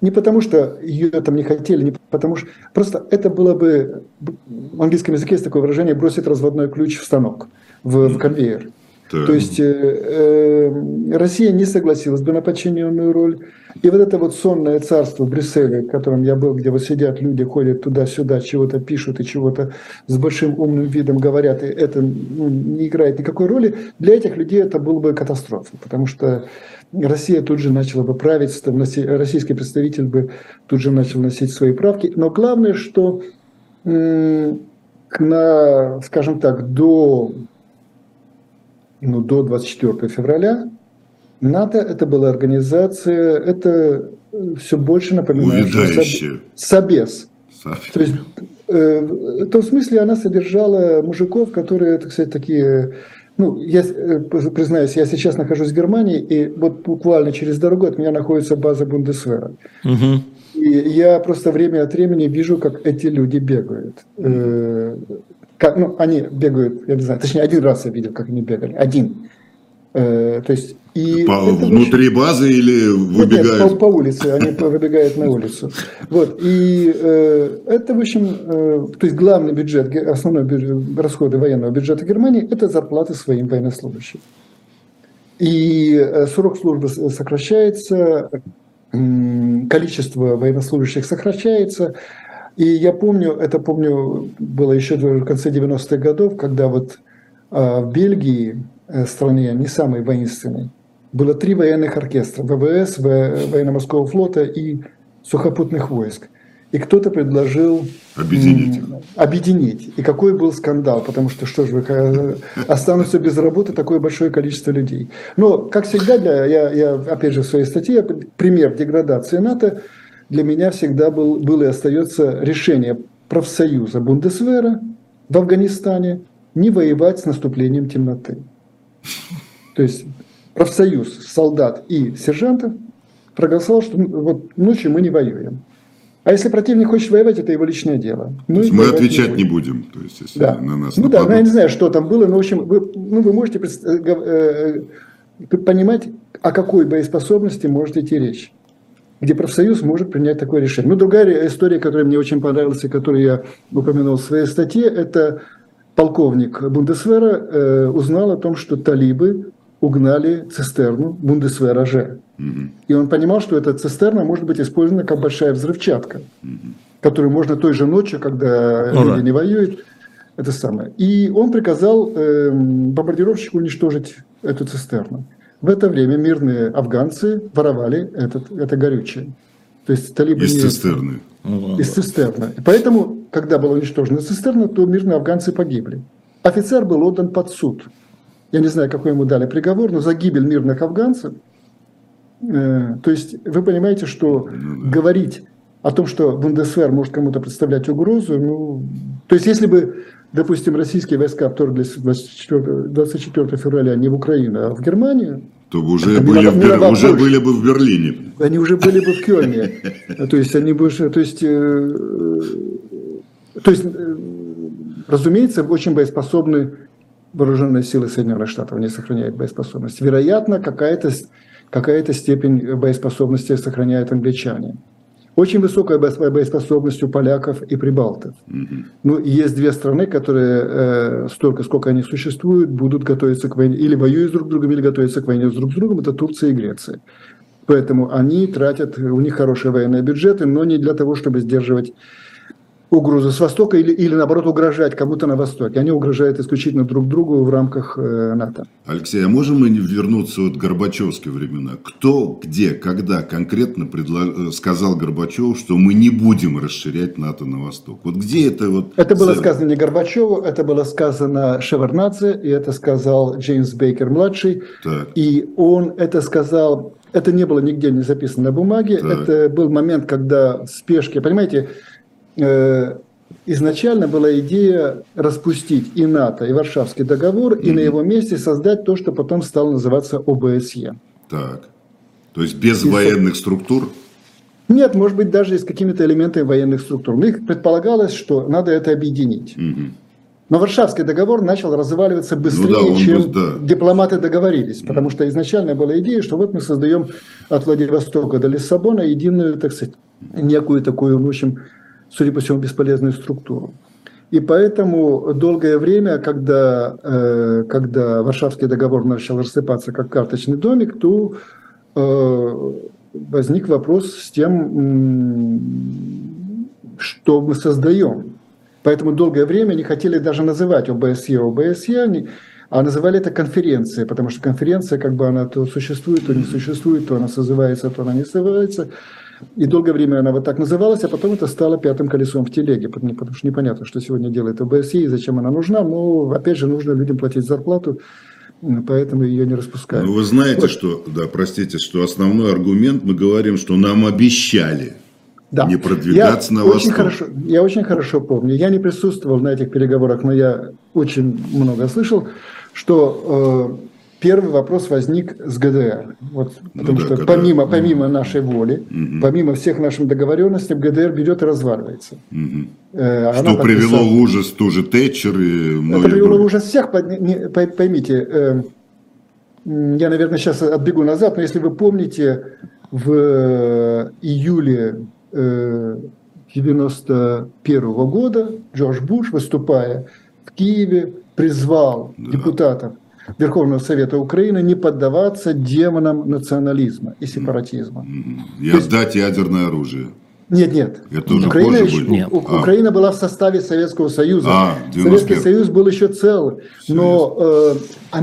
не потому, что ее там не хотели, не потому что... Просто это было бы... В английском языке есть такое выражение «бросить разводной ключ в станок», в, в конвейер. Так. То есть э, э, Россия не согласилась бы на подчиненную роль. И вот это вот сонное царство в Брюсселе, в котором я был, где вот сидят люди, ходят туда-сюда, чего-то пишут и чего-то с большим умным видом говорят, и это ну, не играет никакой роли, для этих людей это было бы катастрофа, потому что Россия тут же начала бы править, российский представитель бы тут же начал носить свои правки. Но главное, что на, скажем так, до ну, до 24 февраля НАТО это была организация, это все больше напоминающая Увядающая. Собес. То есть э, в том смысле она содержала мужиков, которые, так сказать, такие... Ну, я э, признаюсь, я сейчас нахожусь в Германии, и вот буквально через дорогу от меня находится база Бундесвера. Мгм. И я просто время от времени вижу, как эти люди бегают. Э, как, ну, они бегают, я не знаю, точнее, один раз я видел, как они бегали. Один. Э, то есть, и По- это очень- внутри базы или нет, нет, по, выбегают? по улице, они выбегают на улицу. Вот, и э, это, в общем, э, то есть главный бюджет, основной бюджет, расходы военного бюджета Германии – это зарплаты своим военнослужащим. И э, срок службы сокращается, м, количество военнослужащих сокращается. И я помню, это помню, было еще в конце 90-х годов, когда вот а, в Бельгии, э, стране не самой воинственной, было три военных оркестра – ВВС, военно-морского флота и сухопутных войск. И кто-то предложил Объединить. м, объединить. И какой был скандал, потому что что же вы э, останутся без работы такое большое количество людей. Но, как всегда, для, я, я опять же в своей статье, пример деградации НАТО для меня всегда был, был и остается решение профсоюза Бундесвера в Афганистане не воевать с наступлением темноты. То есть профсоюз солдат и сержантов проголосовал, что вот ночью мы не воюем. А если противник хочет воевать, это его личное дело. То есть мы отвечать будем. не будем, то есть если Да. на нас ну да, ну, я не нападут. знаю, что там было, но в общем, вы, ну, вы можете э, э, э, понимать, о какой боеспособности может идти речь, где профсоюз может принять такое решение. Ну, другая история, которая мне очень понравилась и которую я упомянул в своей статье, это полковник Бундесвера э, узнал о том, что талибы угнали цистерну Бундесвера же. И он понимал, что эта цистерна может быть использована как большая взрывчатка, которую можно той же ночью, когда Ну люди да. не воюют, это самое. И он приказал эм, бомбардировщику уничтожить эту цистерну. В это время мирные афганцы воровали этот, это горючее. То есть талибы Из не- Ну, из цистерны. И Поэтому, когда была уничтожена цистерна, то мирные афганцы погибли. офицер был отдан под суд. Я не знаю, какой ему дали приговор, но за гибель мирных афганцев. Э, то есть вы понимаете, что ну, говорить о том, что Бундесвер может кому-то представлять угрозу, ну, то есть если бы, допустим, российские войска вторглись 24, 24 февраля не в Украину, а в Германию, то уже, были, в Бер... уже были бы в Берлине. Они уже были бы в Кёльне. То есть они бы, то есть, э, то есть, э, разумеется, очень боеспособны вооруженные силы Соединенных Штатов, они сохраняют боеспособность. Вероятно, какая-то какая степень боеспособности сохраняют англичане. Очень высокая боеспособность у поляков и прибалтов. Угу. Ну, есть две страны, которые э, столько, сколько они существуют, будут готовиться к войне, или воюют друг с другом, или готовятся к войне с друг с другом, это Турция и Греция. Поэтому они тратят, у них хорошие военные бюджеты, но не для того, чтобы сдерживать угрозы с Востока или, или наоборот угрожать кому-то на Востоке. Они угрожают исключительно друг другу в рамках э, НАТО. Алексей, а можем мы вернуться вот к Горбачевские времена? Кто, где, когда конкретно предло... сказал Горбачеву, что мы не будем расширять НАТО на Восток? Вот где это вот... Это было сказано не Горбачеву, это было сказано Шеварнадзе, и это сказал Джеймс Бейкер-младший. И он это сказал это не было нигде не записано на бумаге. Так. Это был момент, когда в спешке, понимаете, Э, изначально была идея распустить и НАТО, и Варшавский договор, mm-hmm. и на его месте создать то, что потом стало называться ОБСЕ. Так. То есть без и военных со... структур? Нет, может быть, даже с какими-то элементами военных структур. Но их предполагалось, что надо это объединить. Угу. Но Варшавский договор начал разваливаться быстрее, ну да, чем да. дипломаты договорились. Потому что изначально была идея, что вот мы создаем от Владивостока до Лиссабона единую, так сказать, некую такую, в общем, судя по всему, бесполезную структуру. И поэтому долгое время, когда, э, когда Варшавский договор начал рассыпаться как карточный домик, то э, возник вопрос с тем, что мы создаем. Поэтому долгое время не хотели даже называть ОБСЕ ОБСЕ, а называли это конференцией, потому что конференция, как бы она то существует, то не существует, то она созывается, то она не созывается. И долгое время она вот так называлась, а потом это стало пятым колесом в телеге, потому, потому что непонятно, что сегодня делает ОБСЕ и зачем она нужна. Но, опять же, нужно людям платить зарплату, поэтому ее не распускают. Ну, вы знаете, вот. что, да, простите, что основной аргумент, мы говорим, что нам обещали да. не продвигаться я на очень Хорошо, я очень хорошо помню, я не присутствовал на этих переговорах, но я очень много слышал, что э, первый вопрос возник с ГДР. Вот, ну потому да, что когда... помимо, помимо нашей воли, угу. помимо всех наших договоренностей, ГДР берет и разваливается. Угу. Э, что подписала... привело в ужас ту же Тэтчер и Это привело в ужас всех. Поймите, э, я, наверное, сейчас отбегу назад, но если вы помните, в э, июле 91 года Джордж Буш, выступая в Киеве, призвал да. депутатов Верховного Совета Украины не поддаваться демонам национализма и сепаратизма. И отдать ядерное оружие. Нет, нет. Это уже Украина, позже еще, нет. А. Украина была в составе Советского Союза. А, Советский Союз был еще цел. Но э,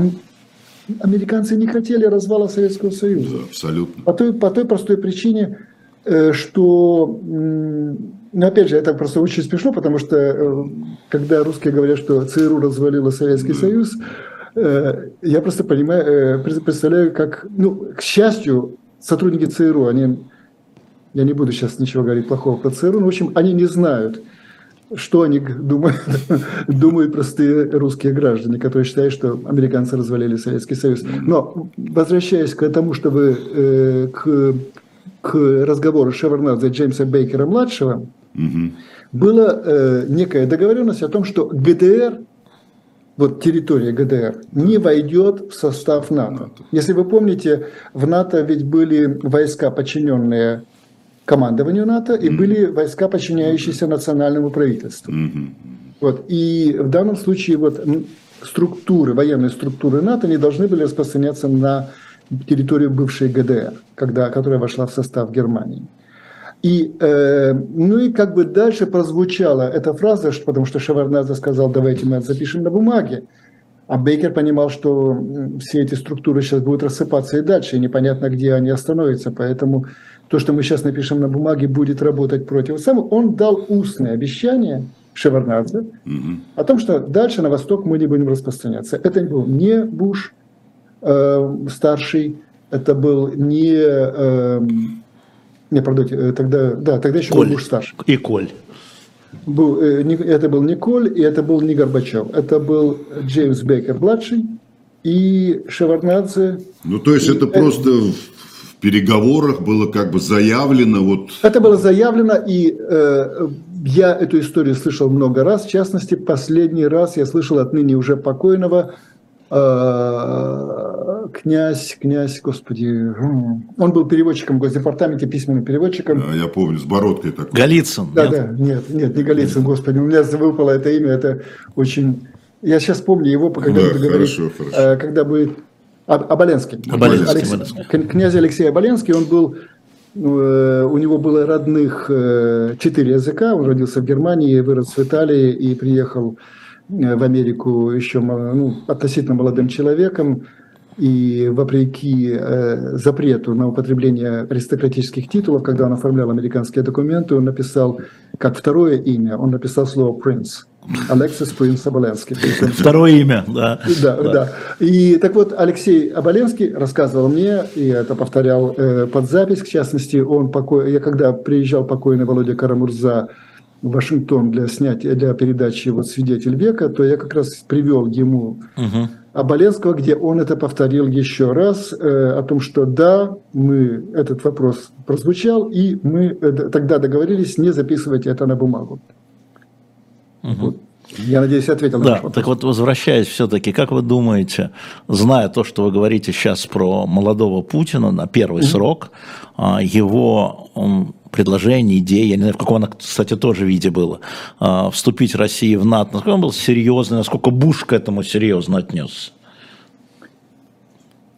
американцы не хотели развала Советского Союза. Да, абсолютно. По той, по той простой причине, э, что, ну, опять же, это просто очень смешно, потому что э, когда русские говорят, что ЦРУ развалила Советский да. Союз, Э, я просто понимаю, э, представляю, как, ну, к счастью, сотрудники ЦРУ, они, я не буду сейчас ничего говорить плохого про ЦРУ, но, в общем, они не знают, что они думают, думают простые русские граждане, которые считают, что американцы развалили Советский Союз. Но, возвращаясь к тому, чтобы э, к, к разговору Шеварнадзе Джеймса Бейкера-младшего, угу. была э, некая договоренность о том, что ГДР – вот территория ГДР, не войдет в состав НАТО. Если вы помните, в НАТО ведь были войска, подчиненные командованию НАТО, и mm-hmm. были войска, подчиняющиеся национальному правительству. Mm-hmm. Вот. И в данном случае вот структуры, военные структуры НАТО не должны были распространяться на территорию бывшей ГДР, когда, которая вошла в состав Германии. И, э, ну и как бы дальше прозвучала эта фраза, потому что Шеварнадзе сказал, давайте мы это запишем на бумаге. А Бейкер понимал, что все эти структуры сейчас будут рассыпаться и дальше, и непонятно, где они остановятся. Поэтому то, что мы сейчас напишем на бумаге, будет работать против. Сам он дал устное обещание, Шеварнадзе, о том, что дальше на восток мы не будем распространяться. Это был не Буш э, старший, это был не, э, не, пардон, э, тогда, да, тогда еще Коль. был Буш старший. И Коль. Был, э, это был не Коль, и это был не Горбачев. Это был Джеймс Бейкер младший и Шеварнадзе. Ну, то есть это И- просто в в переговорах было как бы заявлено, вот Это было заявлено, и э, я эту историю слышал много раз. В частности, последний раз я слышал от ныне уже покойного э, князь, князь, господи, он был переводчиком в Госдепартаменте, письменным переводчиком. а, я помню, с бородкой такой. Голицын. Да, нет? да, нет, нет, не Голицын, господи, у меня выпало это имя, это очень... Я сейчас помню его, когда Да, буду говорить, хорошо, хорошо. э, когда будет... Об- Оболенский. Оболенский, Алексей- Оболенский. Кн- Князь Алексей Оболенский, он был... э, У него было родных э, четыре языка, он родился в Германии, вырос в Италии и приехал в Америку еще ну, относительно молодым человеком. И вопреки э, запрету на употребление аристократических титулов, когда он оформлял американские документы, он написал, как второе имя, он написал слово «принц». Алексис Принц Оболенский. Второе имя, да. да, да. И так вот, Алексей Оболенский рассказывал мне, и это повторял э, под запись, в частности, он покой... я когда приезжал покойный Володя Карамурза Вашингтон для снятия, для передачи вот «Свидетель века», то я как раз привел ему Мгм. Оболенского, где он это повторил еще раз, э, о том, что да, мы, этот вопрос прозвучал, и мы э, тогда договорились не записывать это на бумагу. Вот. Я надеюсь, я ответил на Да, вопрос. так вот, возвращаясь все-таки, как вы думаете, зная то, что вы говорите сейчас про молодого Путина на первый срок, а, его предложение, идея, я не знаю, в каком она, кстати, тоже виде было, а, вступить России в НАТО, насколько он был серьезный, насколько Буш к этому серьезно отнесся?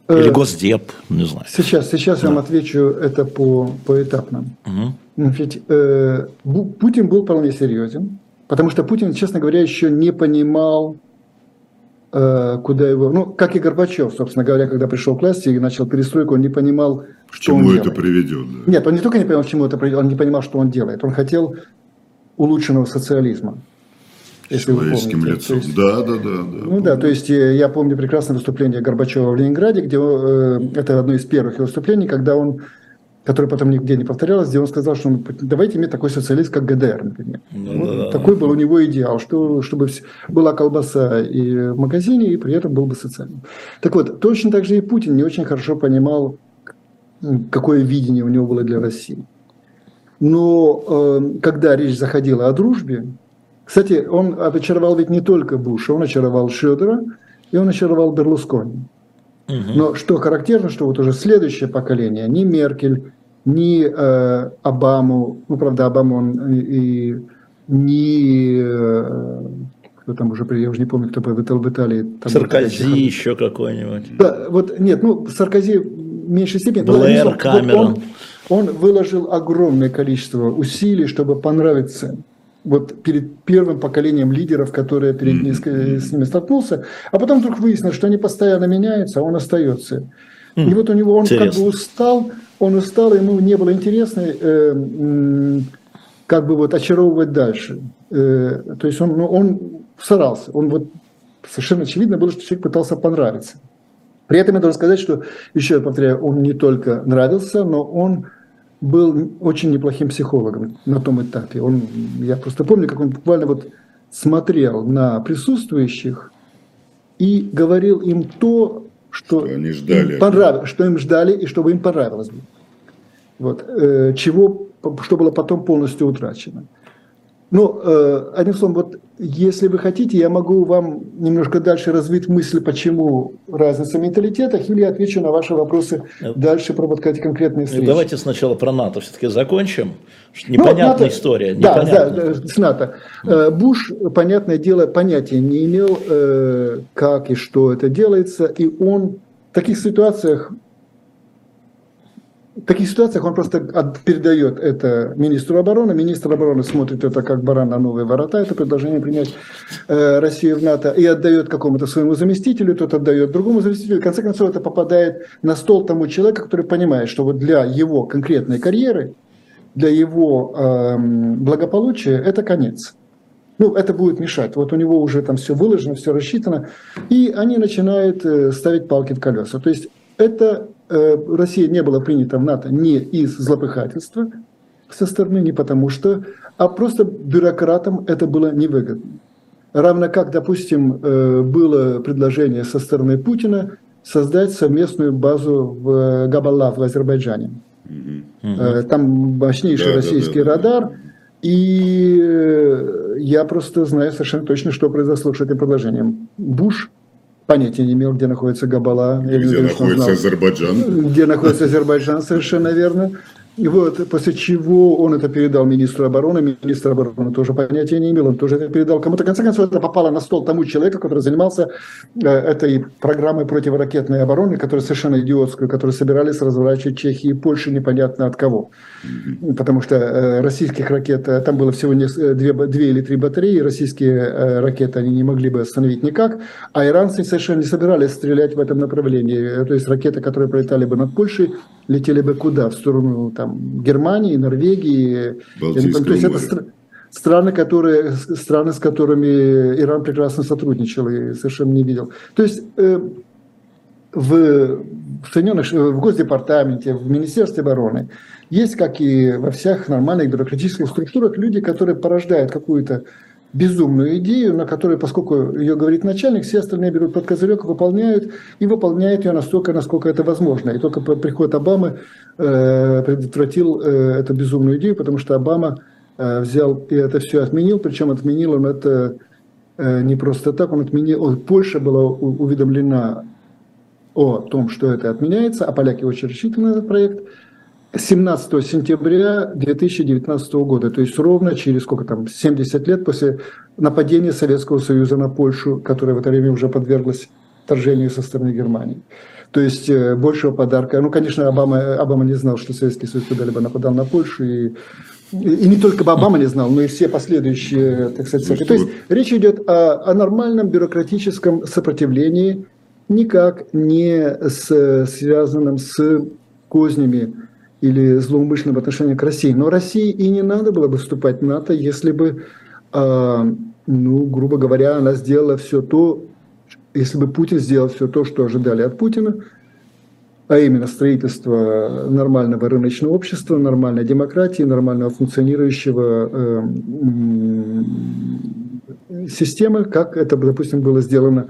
Или Э, Госдеп, не знаю. Сейчас, сейчас я вам отвечу это по, поэтапно. Ну, Ведь э, Путин был вполне серьезен, потому что Путин, честно говоря, еще не понимал, э, куда его... Ну, как и Горбачев, собственно говоря, когда пришел к власти и начал перестройку, он не понимал, К что он чему это делает. приведет? да. Нет, он не только не понимал, к чему это приведет, он не понимал, что он делает. Он хотел улучшенного социализма. Если вы помните. лицом. Есть- Да, да, да. да. ну да, то есть э, я помню прекрасное выступление Горбачева в Ленинграде, где э, это одно из первых выступлений, когда он, которое потом нигде не повторялось, где он сказал, что ну, давайте иметь такой социалист, как ГДР, например. Ну Вот да. Такой был у него идеал, что, чтобы была колбаса и в магазине, и при этом был бы социальным. Так вот, точно так же и Путин не очень хорошо понимал, какое видение у него было для России. Но э, когда речь заходила о дружбе, кстати, он очаровал ведь не только Буша, он очаровал Шедера и он очаровал Берлускони. Мгм. Но что характерно, что вот уже следующее поколение, ни Меркель, ни э, Обаму, ну, правда, Обаму он и, и ни, э, кто там уже, я уже не помню, кто был в Итал- в Италии. там был Саркози такой- еще какой-нибудь. да, вот нет, ну Саркози в меньшей степени. Блэр, вот Камерон. Он, он выложил огромное количество усилий, чтобы понравиться вот перед первым поколением лидеров, которые перед ним, с ними столкнулся, а потом вдруг выяснилось, что они постоянно меняются, а он остается. И вот у него он как Интересно. бы устал, он устал, ему не было интересно, э, как бы вот очаровывать дальше. Э, то есть он, ну, он старался, он вот совершенно очевидно было, что человек пытался понравиться. При этом я должен сказать, что, еще я повторяю, он не только нравился, но он был очень неплохим психологом на том этапе. Он, я просто помню, как он буквально вот смотрел на присутствующих и говорил им то, что, Что они ждали. им понравилось, что им ждали и чтобы им понравилось. Вот, э, чего, что было потом полностью утрачено. Ну, э, одним словом, вот если вы хотите, я могу вам немножко дальше развить мысли, почему разница в менталитетах, или я отвечу на ваши вопросы дальше про вот конкретные Ну, встречи. Давайте сначала про НАТО все-таки закончим. Ну, Непонятная НАТО- история. Да, непонятная. да, с НАТО. Э, Буш, понятное дело, понятия не имел, э, как и что это делается, и он в таких ситуациях в таких ситуациях он просто от- передает это министру обороны. Министр обороны смотрит это как баран на новые ворота, это предложение принять э, Россию в НАТО, и отдает какому-то своему заместителю, тот отдает другому заместителю. В конце концов, это попадает на стол тому человеку, который понимает, что вот для его конкретной карьеры, для его эм, благополучия это конец. ну, это будет мешать. Вот у него уже там все выложено, все рассчитано, и они начинают э, ставить палки в колеса. То есть это э, Россия не была принята в НАТО не из злопыхательства со стороны, не потому что, а просто бюрократам это было невыгодно. Равно как, допустим, э, было предложение со стороны Путина создать совместную базу в Габалав в Азербайджане. Там мощнейший да, российский да, да, радар. Да. И э, я просто знаю совершенно точно, что произошло с этим предложением. Буш понятия не имел, где находится Габала. Где находится Азербайджан. Где находится Азербайджан, совершенно верно. И вот, после чего он это передал министру обороны, министр обороны тоже понятия не имел, он тоже это передал кому-то. В конце концов, это попало на стол тому человеку, который занимался э, этой программой противоракетной обороны, которая совершенно идиотскую, которую собирались разворачивать Чехии и Польши непонятно от кого. Потому что э, российских ракет, э, там было всего две, две или три батареи, российские ракеты они не могли бы остановить никак, а иранцы совершенно не собирались стрелять в этом направлении. То есть ракеты, которые пролетали бы над Польшей, летели бы куда? В сторону там, Германии, Норвегии. Балтийского то есть это стр- страны, которые, страны, с которыми Иран прекрасно сотрудничал и совершенно не видел. То есть э, в, в Соединенных в Госдепартаменте, в Министерстве обороны есть, как и во всех нормальных бюрократических структурах, люди, которые порождают какую-то безумную идею, на которой, поскольку ее говорит начальник, все остальные берут под козырек, выполняют, и выполняют ее настолько, насколько это возможно. И только приход Обамы э, предотвратил э, эту безумную идею, потому что Обама э, взял и это все отменил, причем отменил он это э, не просто так, он отменил, он, Польша была уведомлена о том, что это отменяется, а поляки очень рассчитаны на этот проект – 17 сентября 2019 года, то есть ровно через сколько там, 70 лет после нападения Советского Союза на Польшу, которая в это время уже подверглась вторжению со стороны Германии. То есть э, большего подарка. Ну, конечно, Обама, Обама не знал, что Советский Союз когда-либо нападал на Польшу. И, и не только Обама не знал, но и все последующие, так сказать, То есть речь идет о, о нормальном бюрократическом сопротивлении, никак не с, связанном с кознями или злоумышленным отношением к России. Но России и не надо было бы вступать в НАТО, если бы, э, ну, грубо говоря, она сделала все то, если бы Путин сделал все то, что ожидали от Путина, а именно строительство нормального рыночного общества, нормальной демократии, нормального функционирующего э, системы, как это, допустим, было сделано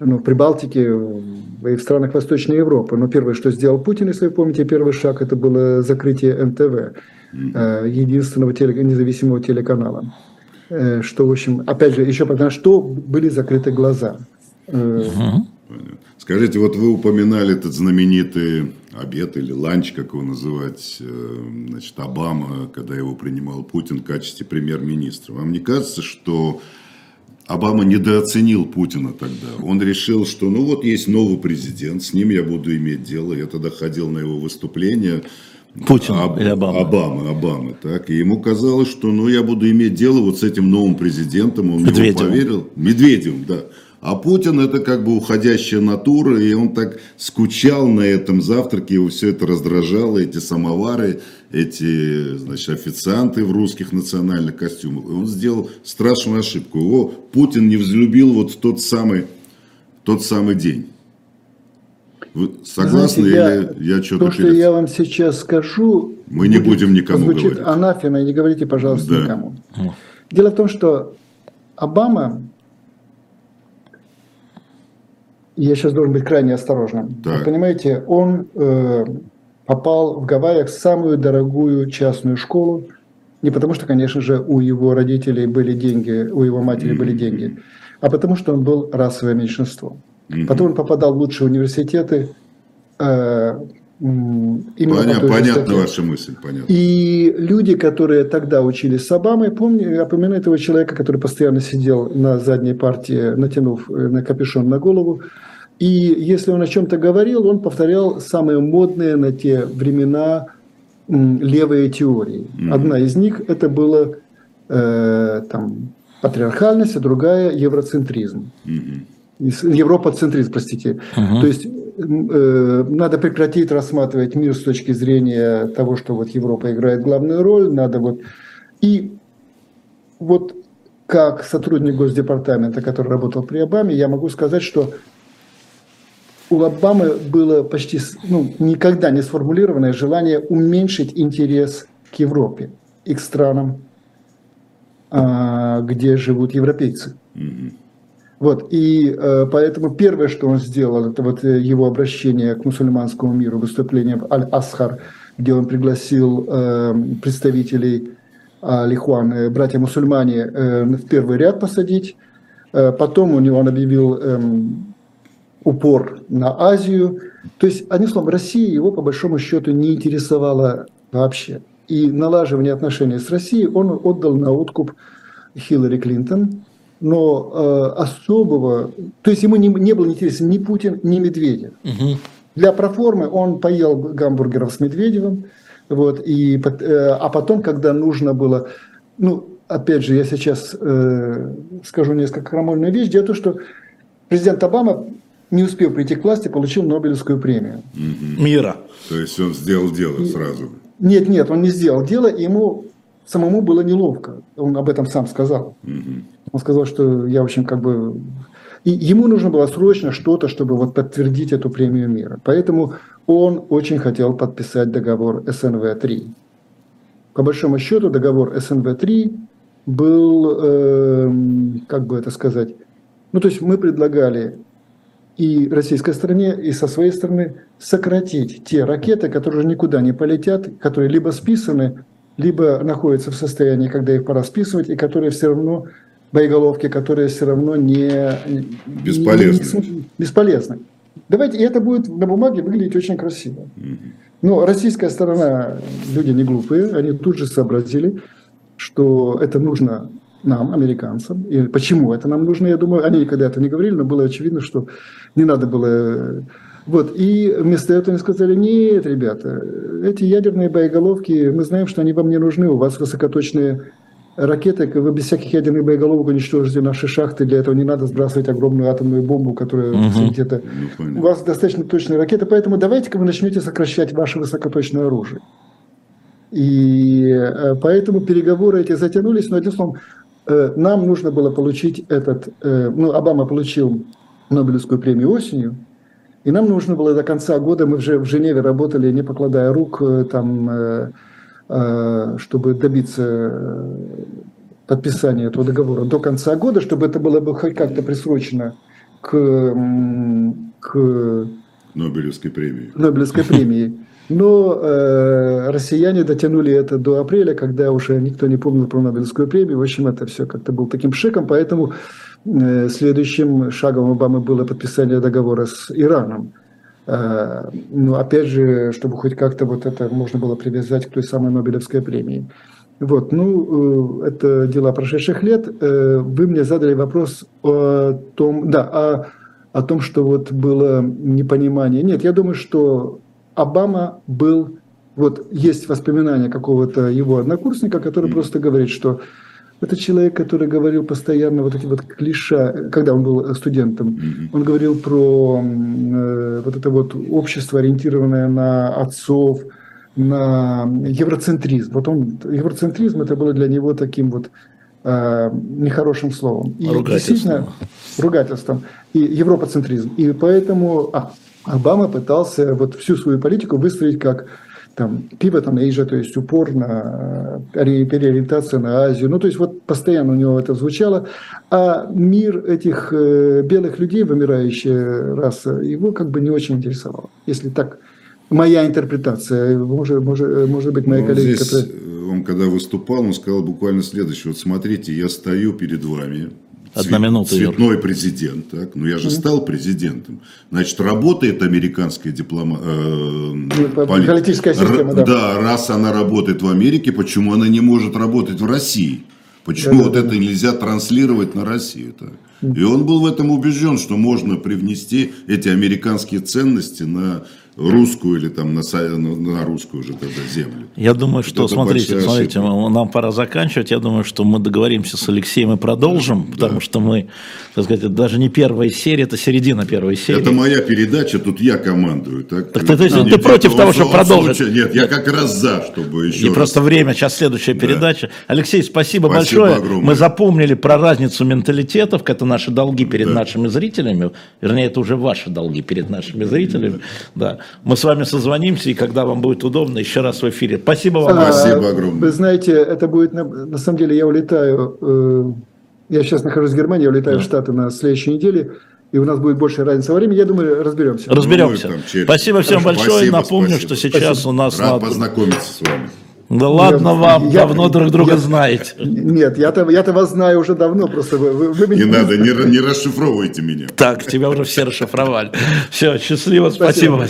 ну, в Прибалтике и в странах Восточной Европы. Но первое, что сделал Путин, если вы помните, первый шаг, это было закрытие НТВ, э, единственного теле, независимого телеканала. Э, что, в общем, опять же, еще потому что были закрыты глаза. Э, Скажите, вот вы упоминали этот знаменитый обед или ланч, как его называть, значит, Обама, когда его принимал Путин в качестве премьер-министра. Вам не кажется, что Обама недооценил Путина тогда. Он решил, что ну вот есть новый президент, с ним я буду иметь дело. Я тогда ходил на его выступление. Путин Об, или Обама? Обама, Обама, так. И ему казалось, что ну я буду иметь дело вот с этим новым президентом. Он Медведевым. ему поверил. Медведевым, да. А Путин это как бы уходящая натура, и он так скучал на этом завтраке, его все это раздражало, эти самовары, эти, значит, официанты в русских национальных костюмах. И он сделал страшную ошибку. Его Путин не взлюбил вот в тот самый, тот самый день. Вы согласны Знаете, или я, я что-то То, что я вам сейчас скажу... Мы не будем никому говорить. анафема, не говорите, пожалуйста, да. никому. Дело в том, что Обама я сейчас должен быть крайне осторожным. Так. Вы понимаете, он э, попал в Гавайях в самую дорогую частную школу, не потому что, конечно же, у его родителей были деньги, у его матери mm-hmm. были деньги, а потому что он был расовое меньшинство. Mm-hmm. Потом он попадал в лучшие университеты. Э, Понятно, понятна ваша мысль, понятно. И люди, которые тогда учились с Обамой, помню, я помню этого человека, который постоянно сидел на задней партии, натянув э, на капюшон на голову, и если он о чем-то говорил, он повторял самые модные на те времена левые теории. Mm-hmm. Одна из них это было э, там, патриархальность, а другая евроцентризм. Mm-hmm. Европоцентризм, простите. Uh-huh. То есть э, надо прекратить рассматривать мир с точки зрения того, что вот Европа играет главную роль, надо вот и вот как сотрудник Госдепартамента, который работал при Обаме, я могу сказать, что у Обамы было почти ну, никогда не сформулированное желание уменьшить интерес к Европе и к странам, а, где живут европейцы. Mm-hmm. Вот, и э, поэтому первое, что он сделал, это вот э, его обращение к мусульманскому миру, выступление в Аль-Асхар, где он пригласил э, представителей Лихуан, братья-мусульмане, в первый ряд посадить. Потом у него он объявил э, упор на Азию. То есть, одним словом, Россия его по большому счету не интересовала вообще. И налаживание отношений с Россией он отдал на откуп Хиллари Клинтон, но э, особого, то есть ему не, не был интересен ни Путин, ни Медведев. Угу. Для проформы он поел гамбургеров с Медведевым, вот, и, э, а потом, когда нужно было, ну, опять же, я сейчас э, скажу несколько крамольную вещь, дело в том, что президент Обама, не успев прийти к власти, получил Нобелевскую премию. Угу. Мира. То есть он сделал дело сразу. Нет, нет, он не сделал дело, и ему самому было неловко. Он об этом сам сказал. Угу. Он сказал, что я, в общем, как бы... И ему нужно было срочно что-то, чтобы вот подтвердить эту премию мира. Поэтому он очень хотел подписать договор СНВ-3. По большому счету договор СНВ-3 был, э, как бы это сказать, ну то есть мы предлагали и российской стороне, и со своей стороны сократить те ракеты, которые уже никуда не полетят, которые либо списаны, либо находятся в состоянии, когда их пора списывать, и которые все равно боеголовки, которые все равно не бесполезны. Не, бесполезны. Давайте, и это будет на бумаге выглядеть очень красиво. Но российская сторона, люди не глупые, они тут же сообразили, что это нужно нам, американцам. И почему это нам нужно, я думаю, они никогда это не говорили, но было очевидно, что не надо было... Вот, и вместо этого они сказали, нет, ребята, эти ядерные боеголовки, мы знаем, что они вам не нужны, у вас высокоточные ракеты, вы без всяких ядерных боеголовок уничтожите наши шахты, для этого не надо сбрасывать огромную атомную бомбу, которая угу. где-то... Ну, у вас достаточно точные ракеты, поэтому давайте-ка вы начнете сокращать ваше высокоточное оружие. И э, поэтому переговоры эти затянулись, но, одним словом, э, нам нужно было получить этот... Э, ну, Обама получил Нобелевскую премию осенью, и нам нужно было до конца года, мы уже в Женеве работали, не покладая рук, там Э, чтобы добиться э, подписания этого договора до конца года, чтобы это было бы хоть как-то присрочено к, к Нобелевской премии. Нобелевской премии. Но э, россияне дотянули это до апреля, когда уже никто не помнил про Нобелевскую премию. В общем, это все как-то был таким шиком, поэтому э, следующим шагом Обамы было подписание договора с Ираном. Э, ну, опять же, чтобы хоть как-то вот это можно было привязать к той самой Нобелевской премии. Вот, ну, э, это дела прошедших лет. Э, вы мне задали вопрос о том, да, о, о том, что вот было непонимание. Нет, я думаю, что Обама был, вот есть воспоминания какого-то его однокурсника, который просто говорит, что это человек, который говорил постоянно вот эти вот клиша, когда он был студентом. Mm-hmm. Он говорил про э, вот это вот общество, ориентированное на отцов, на евроцентризм. Вот он, евроцентризм это было для него таким вот э, нехорошим словом. И ругательством. ругательством. И европоцентризм. И поэтому а, Обама пытался вот всю свою политику выстроить как там pivot on Asia, то есть упор на э, переориентация на Азию. Ну, то есть вот постоянно у него это звучало. А мир этих э, белых людей, вымирающая раса, его как бы не очень интересовал. Если так, моя интерпретация, может, может, может быть, моя ну, коллега... Здесь которая... он когда выступал, он сказал буквально следующее. Вот смотрите, я стою перед вами, Одна цвет, минута, цветной Юр. президент, так? Ну я же стал президентом. Значит, работает американская диплома... Э, ну, политическая система, да. Да, раз она работает в Америке, почему она не может работать в России? Почему да, вот да, это да. нельзя транслировать на Россию? Так? И он был в этом убежден, что можно привнести эти американские ценности на русскую или там на, на- русскую уже тогда землю. Я думаю, что, это смотрите, смотрите, ошибка. нам пора заканчивать. Я думаю, что мы договоримся с Алексеем и продолжим, потому что мы, так сказать, это даже не первая серия, это середина первой серии. Это моя передача, тут я командую. Так, Так ты- ты- Нет, ты против того, чтобы продолжить? случае- Нет, я как раз за, чтобы еще И раз. просто время, сейчас следующая передача. Алексей, спасибо, Спасибо большое. огромное. Мы запомнили про разницу менталитетов, это наши долги перед нашими зрителями. Вернее, это уже ваши долги перед нашими зрителями. Да. Мы с вами созвонимся, и когда вам будет удобно, еще раз в эфире. Спасибо вам. А, Спасибо огромное. Вы знаете, это будет, на, на самом деле, я улетаю, э, я сейчас нахожусь в Германии, я улетаю в Штаты на следующей неделе, и у нас будет больше разница во времени, я думаю, разберемся. Разберемся. Ну, через- Спасибо всем Хорошо, большое. спасибо, Напомню, спасибо. что сейчас у нас... Рад на- познакомиться с вами. Да ладно Я- вам, я- давно друг друга я- знаете. Нет, я-то, я-то вас знаю уже давно, просто вы, вы- вы Не меня надо, не, не расшифровывайте меня. Так, тебя уже все расшифровали. Все, счастливо, спасибо. Спасибо.